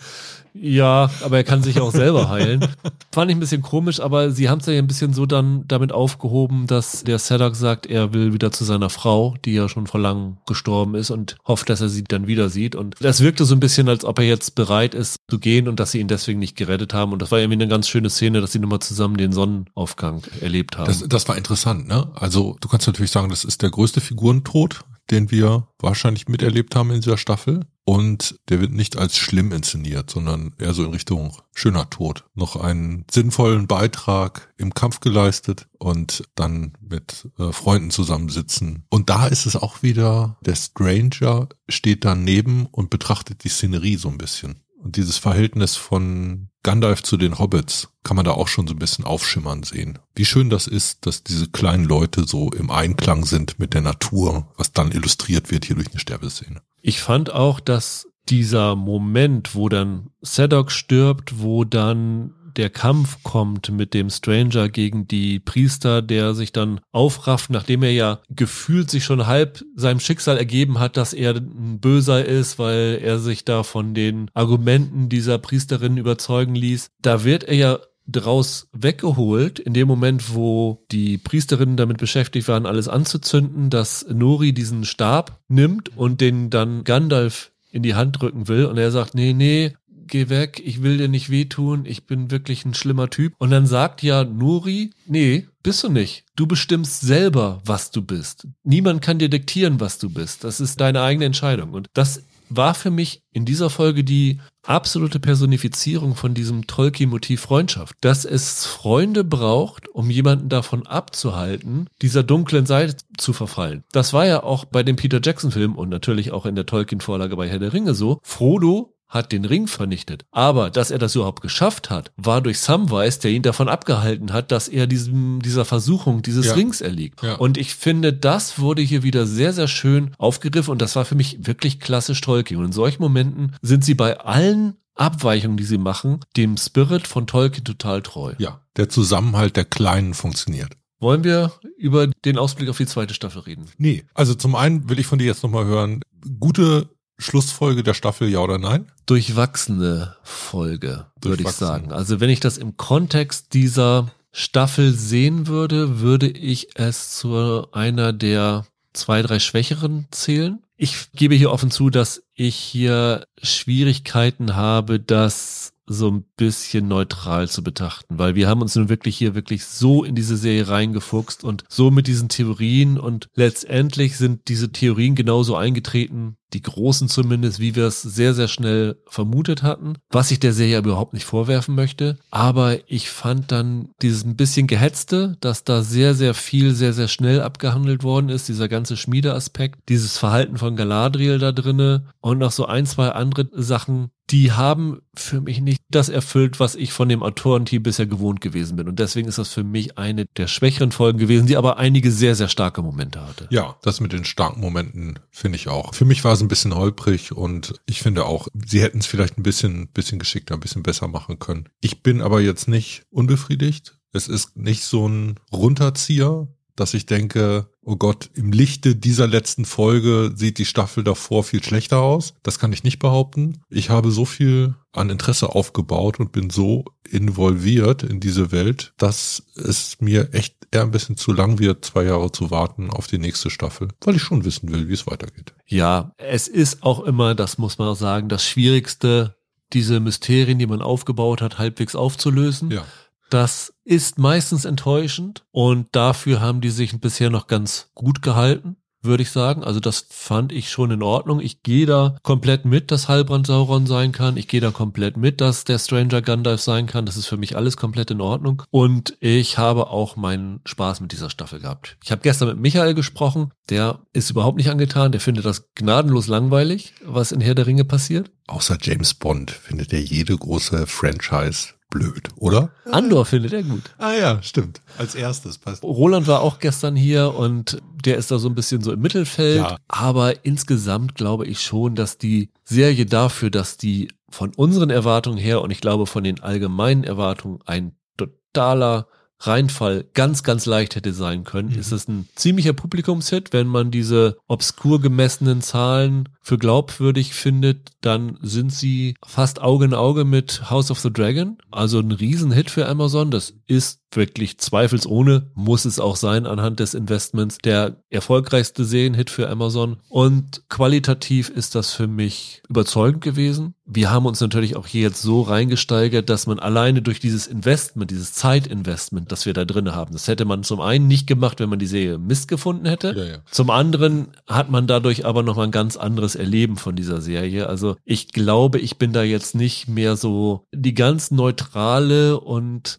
Ja, aber er kann sich auch selber heilen. Fand ich ein bisschen komisch, aber sie haben es ja ein bisschen so dann damit aufgehoben, dass der Sadok sagt, er will wieder zu seiner Frau, die ja schon vor langem gestorben ist und hofft, dass er sie dann wieder sieht. Und das wirkte so ein bisschen, als ob er jetzt bereit ist zu gehen und dass sie ihn deswegen nicht gerettet haben. Und das war irgendwie eine ganz schöne Szene, dass sie nochmal zusammen den Sonnenaufgang erlebt haben.
Das, das war interessant, ne? Also du kannst natürlich sagen, das ist der größte Figurentod, den wir wahrscheinlich miterlebt haben in dieser Staffel. Und der wird nicht als schlimm inszeniert, sondern eher so in Richtung schöner Tod. Noch einen sinnvollen Beitrag im Kampf geleistet und dann mit äh, Freunden zusammensitzen. Und da ist es auch wieder, der Stranger steht daneben und betrachtet die Szenerie so ein bisschen. Und dieses Verhältnis von Gandalf zu den Hobbits kann man da auch schon so ein bisschen aufschimmern sehen. Wie schön das ist, dass diese kleinen Leute so im Einklang sind mit der Natur, was dann illustriert wird hier durch eine Sterbeszene.
Ich fand auch, dass dieser Moment, wo dann Sadok stirbt, wo dann der Kampf kommt mit dem Stranger gegen die Priester, der sich dann aufrafft, nachdem er ja gefühlt sich schon halb seinem Schicksal ergeben hat, dass er ein Böser ist, weil er sich da von den Argumenten dieser Priesterin überzeugen ließ. Da wird er ja draus weggeholt, in dem Moment, wo die Priesterinnen damit beschäftigt waren, alles anzuzünden, dass Nori diesen Stab nimmt und den dann Gandalf in die Hand drücken will und er sagt, nee, nee, geh weg, ich will dir nicht wehtun, ich bin wirklich ein schlimmer Typ. Und dann sagt ja Nuri, nee, bist du nicht. Du bestimmst selber, was du bist. Niemand kann dir diktieren, was du bist. Das ist deine eigene Entscheidung. Und das war für mich in dieser Folge die absolute Personifizierung von diesem Tolkien-Motiv Freundschaft. Dass es Freunde braucht, um jemanden davon abzuhalten, dieser dunklen Seite zu verfallen. Das war ja auch bei dem Peter Jackson-Film und natürlich auch in der Tolkien-Vorlage bei Herr der Ringe so. Frodo hat den Ring vernichtet. Aber dass er das überhaupt geschafft hat, war durch Samwise, der ihn davon abgehalten hat, dass er diesem, dieser Versuchung dieses ja. Rings erliegt. Ja. Und ich finde, das wurde hier wieder sehr, sehr schön aufgegriffen und das war für mich wirklich klassisch Tolkien. Und in solchen Momenten sind sie bei allen Abweichungen, die sie machen, dem Spirit von Tolkien total treu.
Ja, der Zusammenhalt der Kleinen funktioniert.
Wollen wir über den Ausblick auf die zweite Staffel reden?
Nee, also zum einen will ich von dir jetzt nochmal hören, gute Schlussfolge der Staffel, ja oder nein?
Durchwachsene Folge, würde ich sagen. Also wenn ich das im Kontext dieser Staffel sehen würde, würde ich es zu einer der zwei, drei Schwächeren zählen. Ich gebe hier offen zu, dass ich hier Schwierigkeiten habe, das so ein bisschen neutral zu betrachten, weil wir haben uns nun wirklich hier wirklich so in diese Serie reingefuchst und so mit diesen Theorien und letztendlich sind diese Theorien genauso eingetreten, die großen zumindest, wie wir es sehr, sehr schnell vermutet hatten, was ich der Serie überhaupt nicht vorwerfen möchte. Aber ich fand dann dieses ein bisschen gehetzte, dass da sehr, sehr viel, sehr, sehr schnell abgehandelt worden ist, dieser ganze Schmiedeaspekt, dieses Verhalten von Galadriel da drinne und noch so ein, zwei andere Sachen, die haben für mich nicht das erfüllt, was ich von dem Autorenteam bisher gewohnt gewesen bin. Und deswegen ist das für mich eine der schwächeren Folgen gewesen, die aber einige sehr, sehr starke Momente hatte.
Ja, das mit den starken Momenten finde ich auch. Für mich war es ein bisschen holprig und ich finde auch, sie hätten es vielleicht ein bisschen, bisschen geschickter, ein bisschen besser machen können. Ich bin aber jetzt nicht unbefriedigt. Es ist nicht so ein Runterzieher, dass ich denke, oh Gott, im Lichte dieser letzten Folge sieht die Staffel davor viel schlechter aus. Das kann ich nicht behaupten. Ich habe so viel an Interesse aufgebaut und bin so involviert in diese Welt, dass es mir echt eher ein bisschen zu lang wird, zwei Jahre zu warten auf die nächste Staffel, weil ich schon wissen will, wie es weitergeht.
Ja, es ist auch immer, das muss man auch sagen, das Schwierigste, diese Mysterien, die man aufgebaut hat, halbwegs aufzulösen.
Ja.
Das ist meistens enttäuschend und dafür haben die sich bisher noch ganz gut gehalten, würde ich sagen. Also das fand ich schon in Ordnung. Ich gehe da komplett mit, dass Halbrand Sauron sein kann. Ich gehe da komplett mit, dass der Stranger Gandalf sein kann. Das ist für mich alles komplett in Ordnung. Und ich habe auch meinen Spaß mit dieser Staffel gehabt. Ich habe gestern mit Michael gesprochen. Der ist überhaupt nicht angetan. Der findet das gnadenlos langweilig, was in Herr der Ringe passiert.
Außer James Bond findet er jede große Franchise blöd, oder?
Andor findet er gut.
Ah ja, stimmt. Als erstes passt.
Roland war auch gestern hier und der ist da so ein bisschen so im Mittelfeld.
Ja.
Aber insgesamt glaube ich schon, dass die Serie dafür, dass die von unseren Erwartungen her und ich glaube von den allgemeinen Erwartungen ein totaler Reinfall ganz, ganz leicht hätte sein können,
Mhm.
ist es ein ziemlicher Publikumshit. Wenn man diese obskur gemessenen Zahlen für glaubwürdig findet, dann sind sie fast Auge in Auge mit House of the Dragon. Also ein Riesenhit für Amazon. Das ist wirklich zweifelsohne, muss es auch sein anhand des Investments, der erfolgreichste Serienhit für Amazon. Und qualitativ ist das für mich überzeugend gewesen. Wir haben uns natürlich auch hier jetzt so reingesteigert, dass man alleine durch dieses Investment, dieses Zeitinvestment, das wir da drin haben, das hätte man zum einen nicht gemacht, wenn man die Serie Mist gefunden hätte.
Ja, ja.
Zum anderen hat man dadurch aber noch mal ein ganz anderes Erleben von dieser Serie. Also ich glaube, ich bin da jetzt nicht mehr so die ganz neutrale und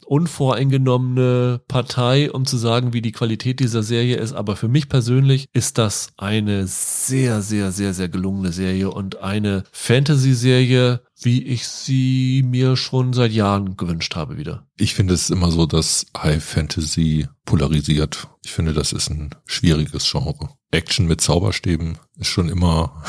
unvoreingenommene Partei, um zu sagen, wie die Qualität dieser Serie ist. Aber für mich persönlich ist das eine sehr, sehr, sehr, sehr gelungene Serie und eine Fantasy-Serie, wie ich sie mir schon seit Jahren gewünscht habe wieder.
Ich finde es immer so, dass High Fantasy polarisiert. Ich finde, das ist ein schwieriges Genre. Action mit Zauberstäben ist schon immer,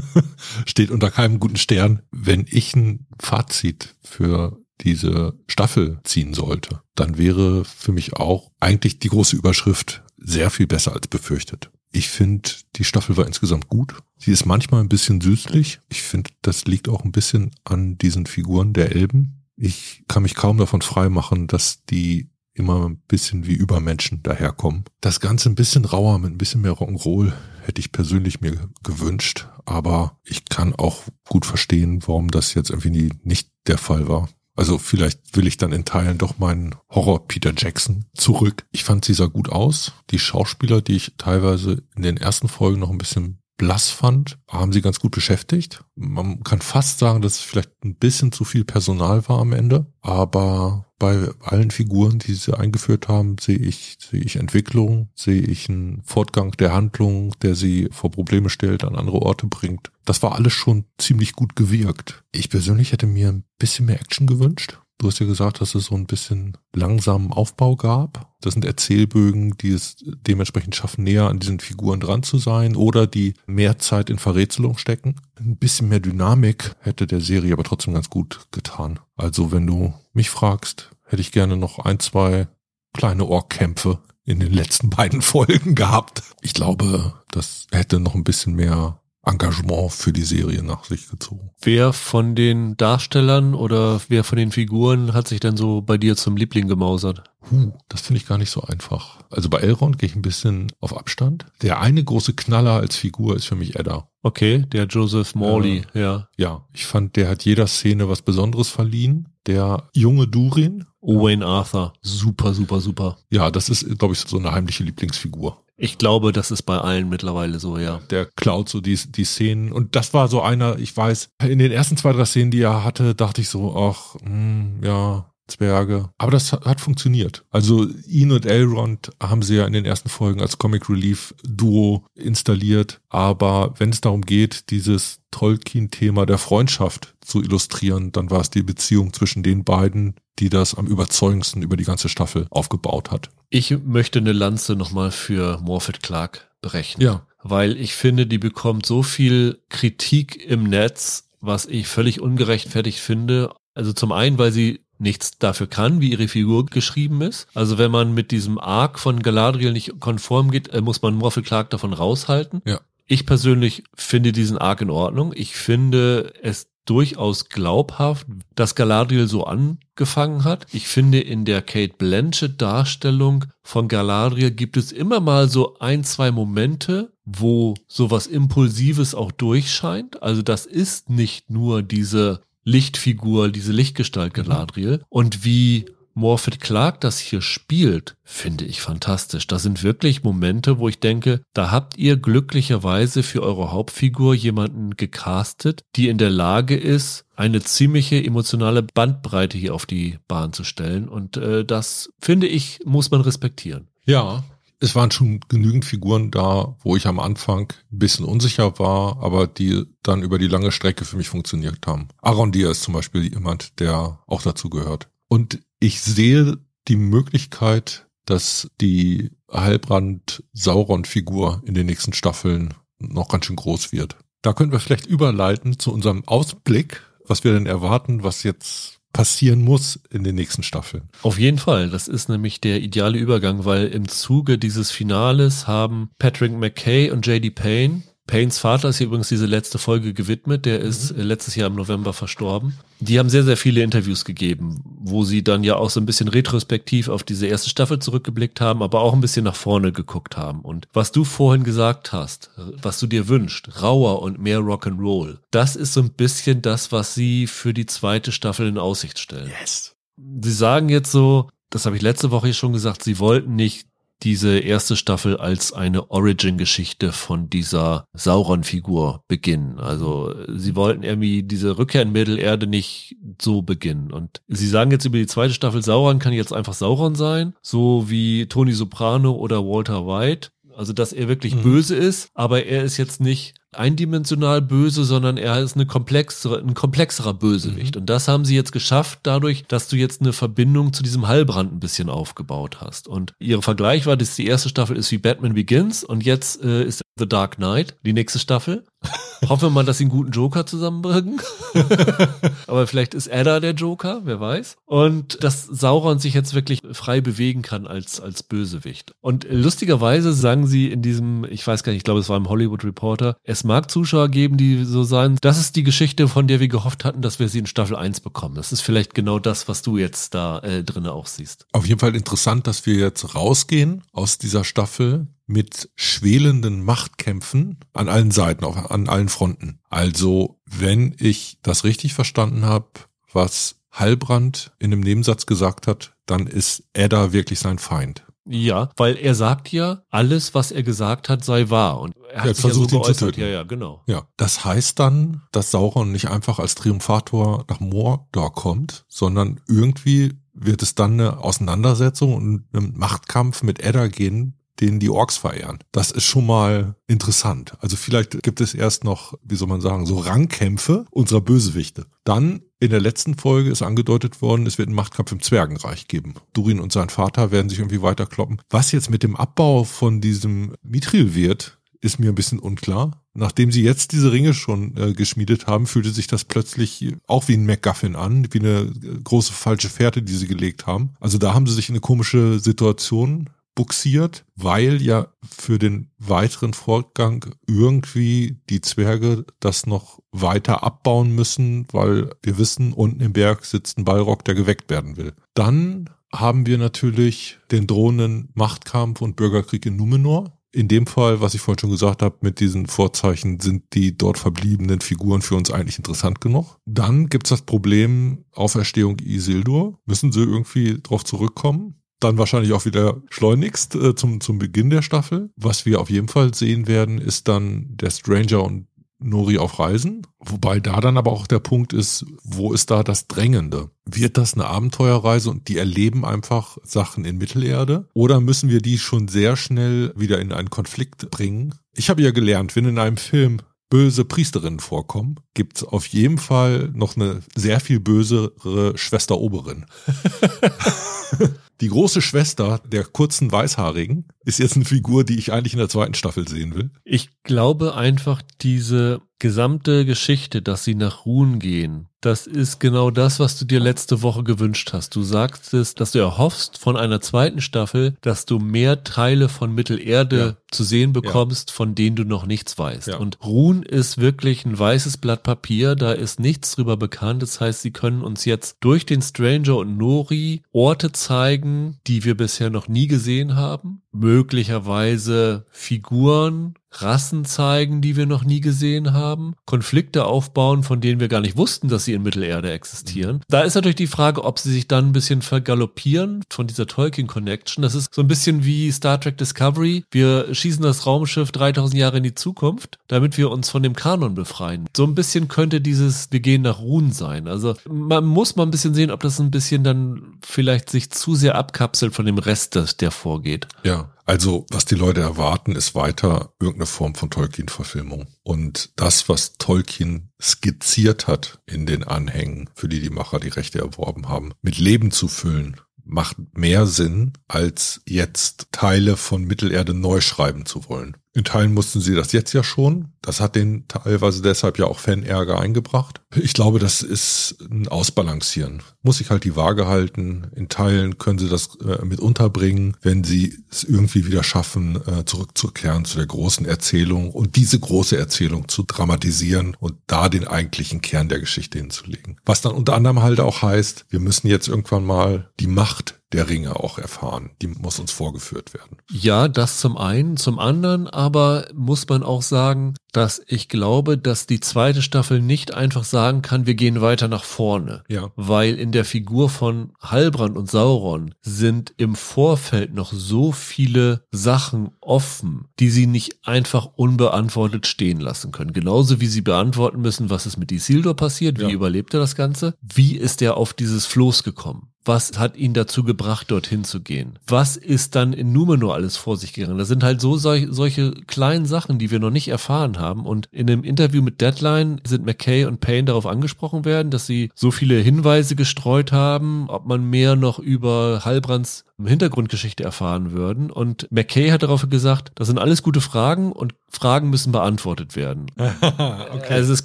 steht unter keinem guten Stern. Wenn ich ein Fazit für diese Staffel ziehen sollte, dann wäre für mich auch eigentlich die große Überschrift sehr viel besser als befürchtet. Ich finde, die Staffel war insgesamt gut. Sie ist manchmal ein bisschen süßlich. Ich finde, das liegt auch ein bisschen an diesen Figuren der Elben. Ich kann mich kaum davon freimachen, dass die immer ein bisschen wie Übermenschen daherkommen. Das Ganze ein bisschen rauer, mit ein bisschen mehr Rock'n'Roll hätte ich persönlich mir gewünscht. Aber ich kann auch gut verstehen, warum das jetzt irgendwie nicht der Fall war. Also vielleicht will ich dann in Teilen doch meinen Horror Peter Jackson zurück. Ich fand sie sah gut aus. Die Schauspieler, die ich teilweise in den ersten Folgen noch ein bisschen blass fand, haben sie ganz gut beschäftigt. Man kann fast sagen, dass es vielleicht ein bisschen zu viel Personal war am Ende, aber bei allen Figuren, die sie eingeführt haben, sehe ich, sehe ich Entwicklung, sehe ich einen Fortgang der Handlung, der sie vor Probleme stellt, an andere Orte bringt. Das war alles schon ziemlich gut gewirkt. Ich persönlich hätte mir ein bisschen mehr Action gewünscht. Du hast ja gesagt, dass es so ein bisschen langsamen Aufbau gab. Das sind Erzählbögen, die es dementsprechend schaffen, näher an diesen Figuren dran zu sein oder die mehr Zeit in Verrätselung stecken. Ein bisschen mehr Dynamik hätte der Serie aber trotzdem ganz gut getan. Also wenn du mich fragst, hätte ich gerne noch ein, zwei kleine Orkkämpfe in den letzten beiden Folgen gehabt. Ich glaube, das hätte noch ein bisschen mehr Engagement für die Serie nach sich gezogen.
Wer von den Darstellern oder wer von den Figuren hat sich denn so bei dir zum Liebling gemausert?
Huh, das finde ich gar nicht so einfach. Also bei Elrond gehe ich ein bisschen auf Abstand. Der eine große Knaller als Figur ist für mich Edda.
Okay, der Joseph Morley, ja.
Ja, ich fand, der hat jeder Szene was Besonderes verliehen. Der junge Durin,
Owain Arthur, super, super, super.
ja, das ist, glaube ich, so eine heimliche Lieblingsfigur.
Ich glaube, das ist bei allen mittlerweile so, ja.
Der klaut so die, die Szenen. Und das war so einer, ich weiß, in den ersten zwei, drei Szenen, die er hatte, dachte ich so, ach, hm, ja, Zwerge. Aber das hat, funktioniert. Also ihn und Elrond haben sie ja in den ersten Folgen als Comic Relief Duo installiert. Aber wenn es darum geht, dieses Tolkien-Thema der Freundschaft zu illustrieren, dann war es die Beziehung zwischen den beiden, die das am überzeugendsten über die ganze Staffel aufgebaut hat.
Ich möchte eine Lanze nochmal für Morfett Clark brechen.
Ja.
Weil ich finde, die bekommt so viel Kritik im Netz, was ich völlig ungerechtfertigt finde. Also zum einen, weil sie nichts dafür kann, wie ihre Figur geschrieben ist. Also wenn man mit diesem Arc von Galadriel nicht konform geht, äh, muss man Morphe Clark davon raushalten.
Ja.
Ich persönlich finde diesen Arc in Ordnung. Ich finde es durchaus glaubhaft, dass Galadriel so angefangen hat. Ich finde, in der Kate Blanchett Darstellung von Galadriel gibt es immer mal so ein, zwei Momente, wo sowas Impulsives auch durchscheint. Also das ist nicht nur diese Lichtfigur, diese Lichtgestalt Galadriel. Und wie Morphet Clark das hier spielt, finde ich fantastisch. Das sind wirklich Momente, wo ich denke, da habt ihr glücklicherweise für eure Hauptfigur jemanden gecastet, die in der Lage ist, eine ziemliche emotionale Bandbreite hier auf die Bahn zu stellen. Und äh, das, finde ich, muss man respektieren.
Ja, es waren schon genügend Figuren da, wo ich am Anfang ein bisschen unsicher war, aber die dann über die lange Strecke für mich funktioniert haben. Arondir ist zum Beispiel jemand, der auch dazu gehört. Und ich sehe die Möglichkeit, dass die Halbrand-Sauron-Figur in den nächsten Staffeln noch ganz schön groß wird. Da können wir vielleicht überleiten zu unserem Ausblick, was wir denn erwarten, was jetzt passieren muss in den nächsten Staffeln.
Auf jeden Fall. Das ist nämlich der ideale Übergang, weil im Zuge dieses Finales haben Patrick McKay und JD Payne Paynes Vater ist hier übrigens diese letzte Folge gewidmet. Der ist mhm. letztes Jahr im November verstorben. Die haben sehr, sehr viele Interviews gegeben, wo sie dann ja auch so ein bisschen retrospektiv auf diese erste Staffel zurückgeblickt haben, aber auch ein bisschen nach vorne geguckt haben. Und was du vorhin gesagt hast, was du dir wünschst, rauer und mehr Rock'n'Roll, das ist so ein bisschen das, was sie für die zweite Staffel in Aussicht stellen. Yes. Sie sagen jetzt so, das habe ich letzte Woche schon gesagt, sie wollten nicht diese erste Staffel als eine Origin-Geschichte von dieser Sauron-Figur beginnen. Also sie wollten irgendwie diese Rückkehr in Mittelerde nicht so beginnen. Und sie sagen jetzt über die zweite Staffel, Sauron kann jetzt einfach Sauron sein, so wie Tony Soprano oder Walter White. Also, dass er wirklich mhm. böse ist, aber er ist jetzt nicht eindimensional böse, sondern er ist eine komplexere, ein komplexerer Bösewicht. Mhm. Und das haben sie jetzt geschafft, dadurch, dass du jetzt eine Verbindung zu diesem Heilbrand ein bisschen aufgebaut hast. Und ihre Vergleich war, dass die erste Staffel ist wie Batman Begins und jetzt äh, ist The Dark Knight, die nächste Staffel. Hoffen wir mal, dass sie einen guten Joker zusammenbringen. Aber vielleicht ist Ada der Joker, wer weiß. Und dass Sauron sich jetzt wirklich frei bewegen kann als, als Bösewicht. Und lustigerweise sagen sie in diesem, ich weiß gar nicht, ich glaube, es war im Hollywood Reporter, es mag Zuschauer geben, die so sagen, das ist die Geschichte, von der wir gehofft hatten, dass wir sie in Staffel 1 bekommen. Das ist vielleicht genau das, was du jetzt da äh, drinnen auch siehst.
Auf jeden Fall interessant, dass wir jetzt rausgehen aus dieser Staffel mit schwelenden Machtkämpfen an allen Seiten, auf, an allen Fronten. Also, wenn ich das richtig verstanden habe, was Heilbrand in einem Nebensatz gesagt hat, dann ist Edda wirklich sein Feind.
Ja, weil er sagt ja, alles, was er gesagt hat, sei wahr. Und
er hat, er versucht, ja so ihn zu töten.
Ja, ja, genau.
Ja, das heißt dann, dass Sauron nicht einfach als Triumphator nach Mordor kommt, sondern irgendwie wird es dann eine Auseinandersetzung und einen Machtkampf mit Edda gehen, den die Orks verehren. Das ist schon mal interessant. Also vielleicht gibt es erst noch, wie soll man sagen, so Rangkämpfe unserer Bösewichte. Dann in der letzten Folge ist angedeutet worden, es wird einen Machtkampf im Zwergenreich geben. Durin und sein Vater werden sich irgendwie weiterkloppen. Was jetzt mit dem Abbau von diesem Mithril wird, ist mir ein bisschen unklar. Nachdem sie jetzt diese Ringe schon äh, geschmiedet haben, fühlte sich das plötzlich auch wie ein MacGuffin an, wie eine große falsche Fährte, die sie gelegt haben. Also da haben sie sich in eine komische Situation buxiert, weil ja für den weiteren Fortgang irgendwie die Zwerge das noch weiter abbauen müssen, weil wir wissen, unten im Berg sitzt ein Ballrock, der geweckt werden will. Dann haben wir natürlich den drohenden Machtkampf und Bürgerkrieg in Numenor. In dem Fall, was ich vorhin schon gesagt habe, mit diesen Vorzeichen sind die dort verbliebenen Figuren für uns eigentlich interessant genug. Dann gibt's das Problem Auferstehung Isildur. Müssen sie irgendwie drauf zurückkommen? Dann wahrscheinlich auch wieder schleunigst äh, zum, zum Beginn der Staffel. Was wir auf jeden Fall sehen werden, ist dann der Stranger und Nori auf Reisen. Wobei da dann aber auch der Punkt ist, wo ist da das Drängende? Wird das eine Abenteuerreise und die erleben einfach Sachen in Mittelerde? Oder müssen wir die schon sehr schnell wieder in einen Konflikt bringen? Ich habe ja gelernt, wenn in einem Film böse Priesterinnen vorkommen, gibt's auf jeden Fall noch eine sehr viel bösere Schwester Oberin. Die große Schwester der kurzen Weißhaarigen ist jetzt eine Figur, die ich eigentlich in der zweiten Staffel sehen will.
Ich glaube einfach, diese gesamte Geschichte, dass sie nach Ruhen gehen, das ist genau das, was du dir letzte Woche gewünscht hast. Du sagtest, dass du erhoffst von einer zweiten Staffel, dass du mehr Teile von Mittelerde ja. zu sehen bekommst, ja. von denen du noch nichts weißt. Ja. Und Ruhen ist wirklich ein weißes Blatt Papier, da ist nichts drüber bekannt. Das heißt, sie können uns jetzt durch den Stranger und Nori Orte zeigen, die wir bisher noch nie gesehen haben. Möglicherweise Figuren Rassen zeigen, die wir noch nie gesehen haben, Konflikte aufbauen, von denen wir gar nicht wussten, dass sie in Mittelerde existieren. Da ist natürlich die Frage, ob sie sich dann ein bisschen vergaloppieren von dieser Tolkien Connection. Das ist so ein bisschen wie Star Trek Discovery. Wir schießen das Raumschiff 3000 Jahre in die Zukunft, damit wir uns von dem Kanon befreien. So ein bisschen könnte dieses Wir gehen nach Ruhen sein. Also man muss mal ein bisschen sehen, ob das ein bisschen dann vielleicht sich zu sehr abkapselt von dem Rest, der vorgeht.
Ja. Also, was die Leute erwarten, ist weiter irgendeine Form von Tolkien-Verfilmung. Und das, was Tolkien skizziert hat in den Anhängen, für die die Macher die Rechte erworben haben, mit Leben zu füllen, macht mehr Sinn, als jetzt Teile von Mittelerde neu schreiben zu wollen. In Teilen mussten sie das jetzt ja schon. Das hat den teilweise deshalb ja auch Fanärger eingebracht. Ich glaube, das ist ein Ausbalancieren. Muss ich halt die Waage halten. In Teilen können sie das äh, mit unterbringen, wenn sie es irgendwie wieder schaffen, äh, zurückzukehren zu der großen Erzählung und diese große Erzählung zu dramatisieren und da den eigentlichen Kern der Geschichte hinzulegen. Was dann unter anderem halt auch heißt, wir müssen jetzt irgendwann mal die Macht der Ringe auch erfahren. Die muss uns vorgeführt werden.
Ja, das zum einen. Zum anderen aber muss man auch sagen, dass ich glaube, dass die zweite Staffel nicht einfach sagen kann, wir gehen weiter nach vorne.
Ja.
Weil in der Figur von Halbrand und Sauron sind im Vorfeld noch so viele Sachen offen, die sie nicht einfach unbeantwortet stehen lassen können. Genauso wie sie beantworten müssen, was ist mit Isildur passiert, wie ja. überlebt er das Ganze, wie ist er auf dieses Floß gekommen. Was hat ihn dazu gebracht, dorthin zu gehen? Was ist dann in Numenor alles vor sich gegangen? Das sind halt so solch, solche kleinen Sachen, die wir noch nicht erfahren haben. Und in einem Interview mit Deadline sind McKay und Payne darauf angesprochen werden, dass sie so viele Hinweise gestreut haben, ob man mehr noch über Halbrands Hintergrundgeschichte erfahren würden. Und McKay hat darauf gesagt, das sind alles gute Fragen und Fragen müssen beantwortet werden. okay. Also es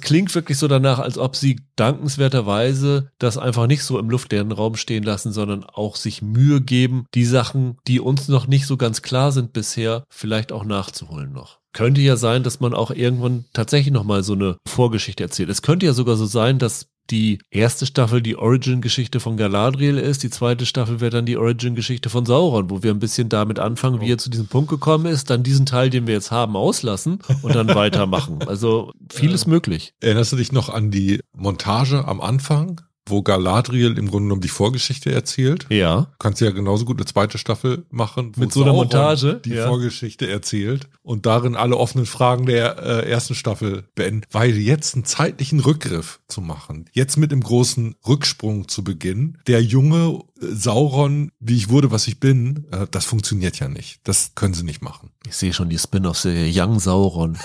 klingt wirklich so danach, als ob sie dankenswerterweise das einfach nicht so im luftleeren Raum stehen lassen, sondern auch sich Mühe geben, die Sachen, die uns noch nicht so ganz klar sind bisher, vielleicht auch nachzuholen noch könnte ja sein, dass man auch irgendwann tatsächlich nochmal so eine Vorgeschichte erzählt. Es könnte ja sogar so sein, dass die erste Staffel die Origin-Geschichte von Galadriel ist, die zweite Staffel wäre dann die Origin-Geschichte von Sauron, wo wir ein bisschen damit anfangen, wie er zu diesem Punkt gekommen ist, dann diesen Teil, den wir jetzt haben, auslassen und dann weitermachen. Also vieles möglich.
Erinnerst du dich noch an die Montage am Anfang? Wo Galadriel im Grunde genommen die Vorgeschichte erzählt.
Ja.
Kannst ja genauso gut eine zweite Staffel machen,
wo mit so einer Montage
die ja. Vorgeschichte erzählt und darin alle offenen Fragen der äh, ersten Staffel beenden, weil jetzt einen zeitlichen Rückgriff zu machen, jetzt mit dem großen Rücksprung zu beginnen, der junge Sauron, wie ich wurde, was ich bin, äh, das funktioniert ja nicht. Das können sie nicht machen.
Ich sehe schon die Spin-off-Serie Young Sauron.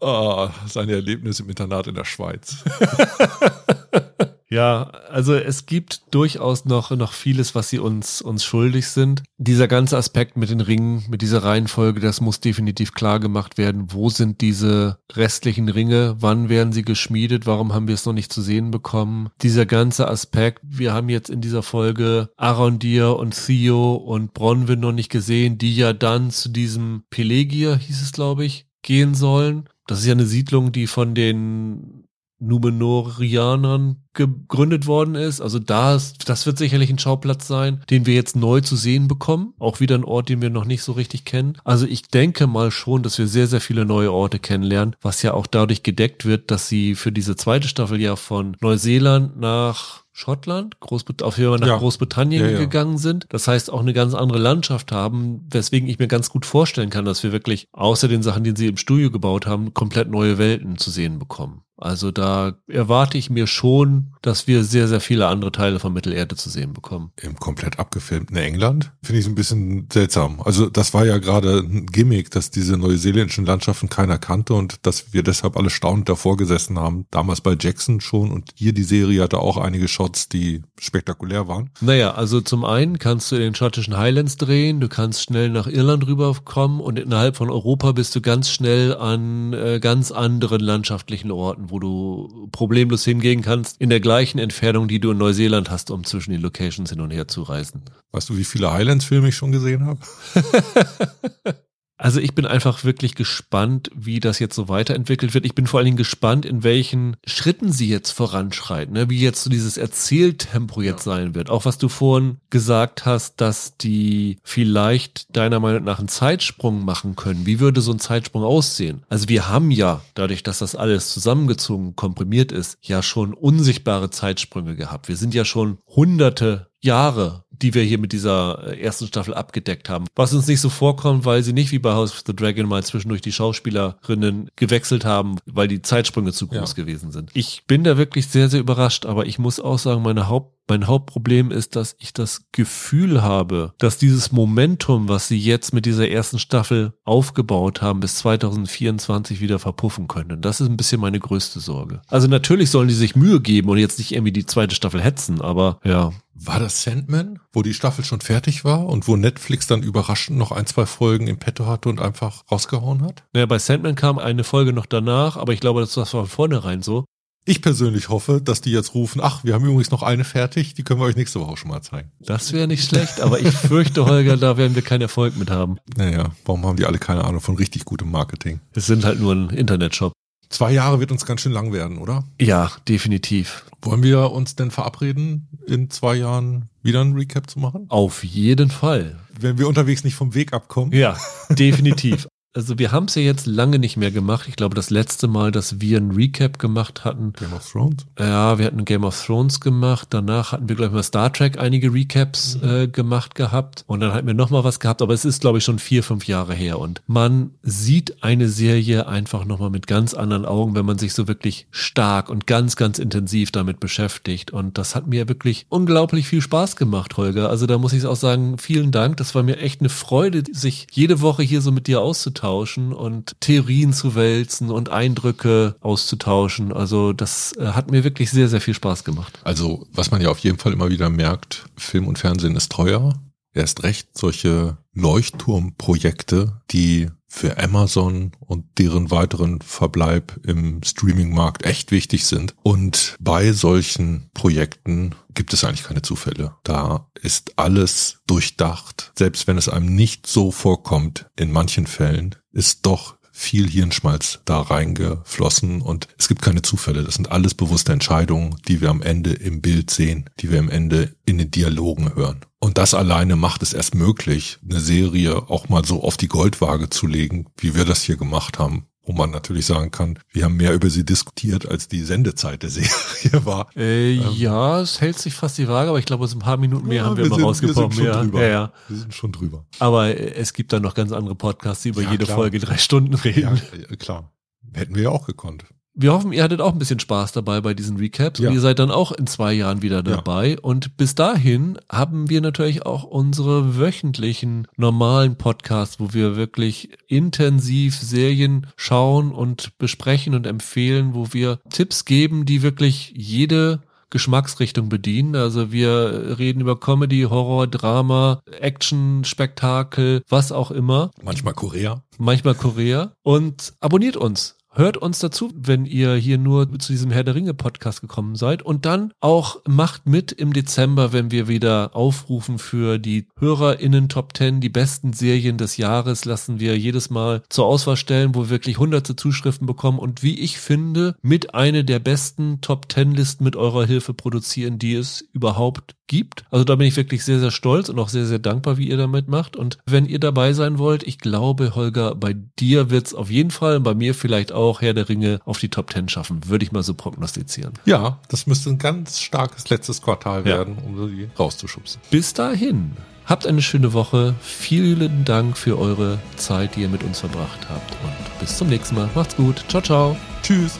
oh, seine Erlebnisse im Internat in der Schweiz.
Ja, also es gibt durchaus noch, noch vieles, was sie uns, uns schuldig sind. Dieser ganze Aspekt mit den Ringen, mit dieser Reihenfolge, das muss definitiv klar gemacht werden. Wo sind diese restlichen Ringe? Wann werden sie geschmiedet? Warum haben wir es noch nicht zu sehen bekommen? Dieser ganze Aspekt, wir haben jetzt in dieser Folge Arondir und Theo und Bronwyn noch nicht gesehen, die ja dann zu diesem Pelegier, hieß es glaube ich, gehen sollen. Das ist ja eine Siedlung, die von den Numenorianern gegründet worden ist. Also das, das wird sicherlich ein Schauplatz sein, den wir jetzt neu zu sehen bekommen. Auch wieder ein Ort, den wir noch nicht so richtig kennen. Also ich denke mal schon, dass wir sehr, sehr viele neue Orte kennenlernen, was ja auch dadurch gedeckt wird, dass sie für diese zweite Staffel ja von Neuseeland nach Schottland, Großbrit auf jeden Fall nach ja. Großbritannien ja, ja. gegangen sind. Das heißt auch eine ganz andere Landschaft haben, weswegen ich mir ganz gut vorstellen kann, dass wir wirklich außer den Sachen, die sie im Studio gebaut haben, komplett neue Welten zu sehen bekommen. Also da erwarte ich mir schon, dass wir sehr, sehr viele andere Teile von Mittelerde zu sehen bekommen.
Im komplett abgefilmten England finde ich es ein bisschen seltsam. Also das war ja gerade ein Gimmick, dass diese neuseeländischen Landschaften keiner kannte und dass wir deshalb alle staunend davor gesessen haben. Damals bei Jackson schon und hier die Serie hatte auch einige Shots, die spektakulär waren.
Naja, also zum einen kannst du in den schottischen Highlands drehen, du kannst schnell nach Irland rüberkommen und innerhalb von Europa bist du ganz schnell an äh, ganz anderen landschaftlichen Orten wo du problemlos hingehen kannst, in der gleichen Entfernung, die du in Neuseeland hast, um zwischen den Locations hin und her zu reisen.
Weißt du, wie viele Highlands-Filme ich schon gesehen habe?
Also ich bin einfach wirklich gespannt, wie das jetzt so weiterentwickelt wird. Ich bin vor allen Dingen gespannt, in welchen Schritten sie jetzt voranschreiten, ne? wie jetzt so dieses Erzähltempo jetzt ja. sein wird. Auch was du vorhin gesagt hast, dass die vielleicht deiner Meinung nach einen Zeitsprung machen können. Wie würde so ein Zeitsprung aussehen? Also wir haben ja, dadurch, dass das alles zusammengezogen, komprimiert ist, ja schon unsichtbare Zeitsprünge gehabt. Wir sind ja schon hunderte Jahre die wir hier mit dieser äh, ersten Staffel abgedeckt haben. Was uns nicht so vorkommt, weil sie nicht wie bei House of the Dragon mal zwischendurch die Schauspielerinnen gewechselt haben, weil die Zeitsprünge zu groß ja. gewesen sind. Ich bin da wirklich sehr, sehr überrascht, aber ich muss auch sagen, meine Haupt mein Hauptproblem ist, dass ich das Gefühl habe, dass dieses Momentum, was sie jetzt mit dieser ersten Staffel aufgebaut haben, bis 2024 wieder verpuffen können. Und das ist ein bisschen meine größte Sorge. Also natürlich sollen die sich Mühe geben und jetzt nicht irgendwie die zweite Staffel hetzen, aber ja.
War das Sandman, wo die Staffel schon fertig war und wo Netflix dann überraschend noch ein, zwei Folgen im Petto hatte und einfach rausgehauen hat?
Naja, bei Sandman kam eine Folge noch danach, aber ich glaube, das war von vornherein so.
Ich persönlich hoffe, dass die jetzt rufen, ach, wir haben übrigens noch eine fertig, die können wir euch nächste Woche schon mal zeigen.
Das wäre nicht schlecht, aber ich fürchte, Holger, da werden wir keinen Erfolg mit haben.
Naja, warum haben die alle keine Ahnung von richtig gutem Marketing?
Es sind halt nur ein Internetshop.
Zwei Jahre wird uns ganz schön lang werden, oder?
Ja, definitiv.
Wollen wir uns denn verabreden, in zwei Jahren wieder ein Recap zu machen?
Auf jeden Fall.
Wenn wir unterwegs nicht vom Weg abkommen.
Ja, definitiv. Also wir haben es ja jetzt lange nicht mehr gemacht. Ich glaube, das letzte Mal, dass wir ein Recap gemacht hatten.
Game of Thrones?
Ja, wir hatten Game of Thrones gemacht. Danach hatten wir, glaube ich, mal Star Trek einige Recaps mhm. äh, gemacht gehabt. Und dann hatten wir nochmal was gehabt. Aber es ist, glaube ich, schon vier, fünf Jahre her. Und man sieht eine Serie einfach nochmal mit ganz anderen Augen, wenn man sich so wirklich stark und ganz, ganz intensiv damit beschäftigt. Und das hat mir wirklich unglaublich viel Spaß gemacht, Holger. Also da muss ich auch sagen, vielen Dank. Das war mir echt eine Freude, sich jede Woche hier so mit dir auszutauschen auszutauschen und Theorien zu wälzen und Eindrücke auszutauschen. Also das äh, hat mir wirklich sehr, sehr viel Spaß gemacht.
Also was man ja auf jeden Fall immer wieder merkt, Film und Fernsehen ist teuer. Erst recht solche Leuchtturmprojekte, die für Amazon und deren weiteren Verbleib im Streamingmarkt echt wichtig sind. Und bei solchen Projekten gibt es eigentlich keine Zufälle. Da ist alles durchdacht. Selbst wenn es einem nicht so vorkommt, in manchen Fällen ist doch viel Hirnschmalz da reingeflossen und es gibt keine Zufälle. Das sind alles bewusste Entscheidungen, die wir am Ende im Bild sehen, die wir am Ende in den Dialogen hören. Und das alleine macht es erst möglich, eine Serie auch mal so auf die Goldwaage zu legen, wie wir das hier gemacht haben wo man natürlich sagen kann, wir haben mehr über sie diskutiert, als die Sendezeit der Serie war.
Äh, ähm, ja, es hält sich fast die Waage, aber ich glaube, so ein paar Minuten mehr ja, haben wir, wir mal rausgekommen.
Wir sind,
schon
ja,
drüber. Ja, ja.
wir sind schon drüber.
Aber äh, es gibt dann noch ganz andere Podcasts, die über jede klar. Folge drei Stunden reden.
Ja, klar. Hätten wir ja auch gekonnt.
Wir hoffen, ihr hattet auch ein bisschen Spaß dabei bei diesen Recaps ja. und ihr seid dann auch in zwei Jahren wieder dabei. Ja. Und bis dahin haben wir natürlich auch unsere wöchentlichen normalen Podcasts, wo wir wirklich intensiv Serien schauen und besprechen und empfehlen, wo wir Tipps geben, die wirklich jede Geschmacksrichtung bedienen. Also wir reden über Comedy, Horror, Drama, Action, Spektakel, was auch immer.
Manchmal Korea.
Manchmal Korea. Und abonniert uns. Hört uns dazu, wenn ihr hier nur zu diesem Herr der Ringe Podcast gekommen seid. Und dann auch macht mit im Dezember, wenn wir wieder aufrufen für die HörerInnen Top 10, die besten Serien des Jahres, lassen wir jedes Mal zur Auswahl stellen, wo wir wirklich hunderte Zuschriften bekommen und wie ich finde, mit eine der besten Top 10 Listen mit eurer Hilfe produzieren, die es überhaupt gibt. Also da bin ich wirklich sehr, sehr stolz und auch sehr, sehr dankbar, wie ihr damit macht. Und wenn ihr dabei sein wollt, ich glaube, Holger, bei dir wird es auf jeden Fall, bei mir vielleicht auch Herr der Ringe auf die Top Ten schaffen, würde ich mal so prognostizieren.
Ja, das müsste ein ganz starkes letztes Quartal werden, ja. um sie rauszuschubsen.
Bis dahin. Habt eine schöne Woche. Vielen Dank für eure Zeit, die ihr mit uns verbracht habt. Und bis zum nächsten Mal. Macht's gut. Ciao, ciao.
Tschüss.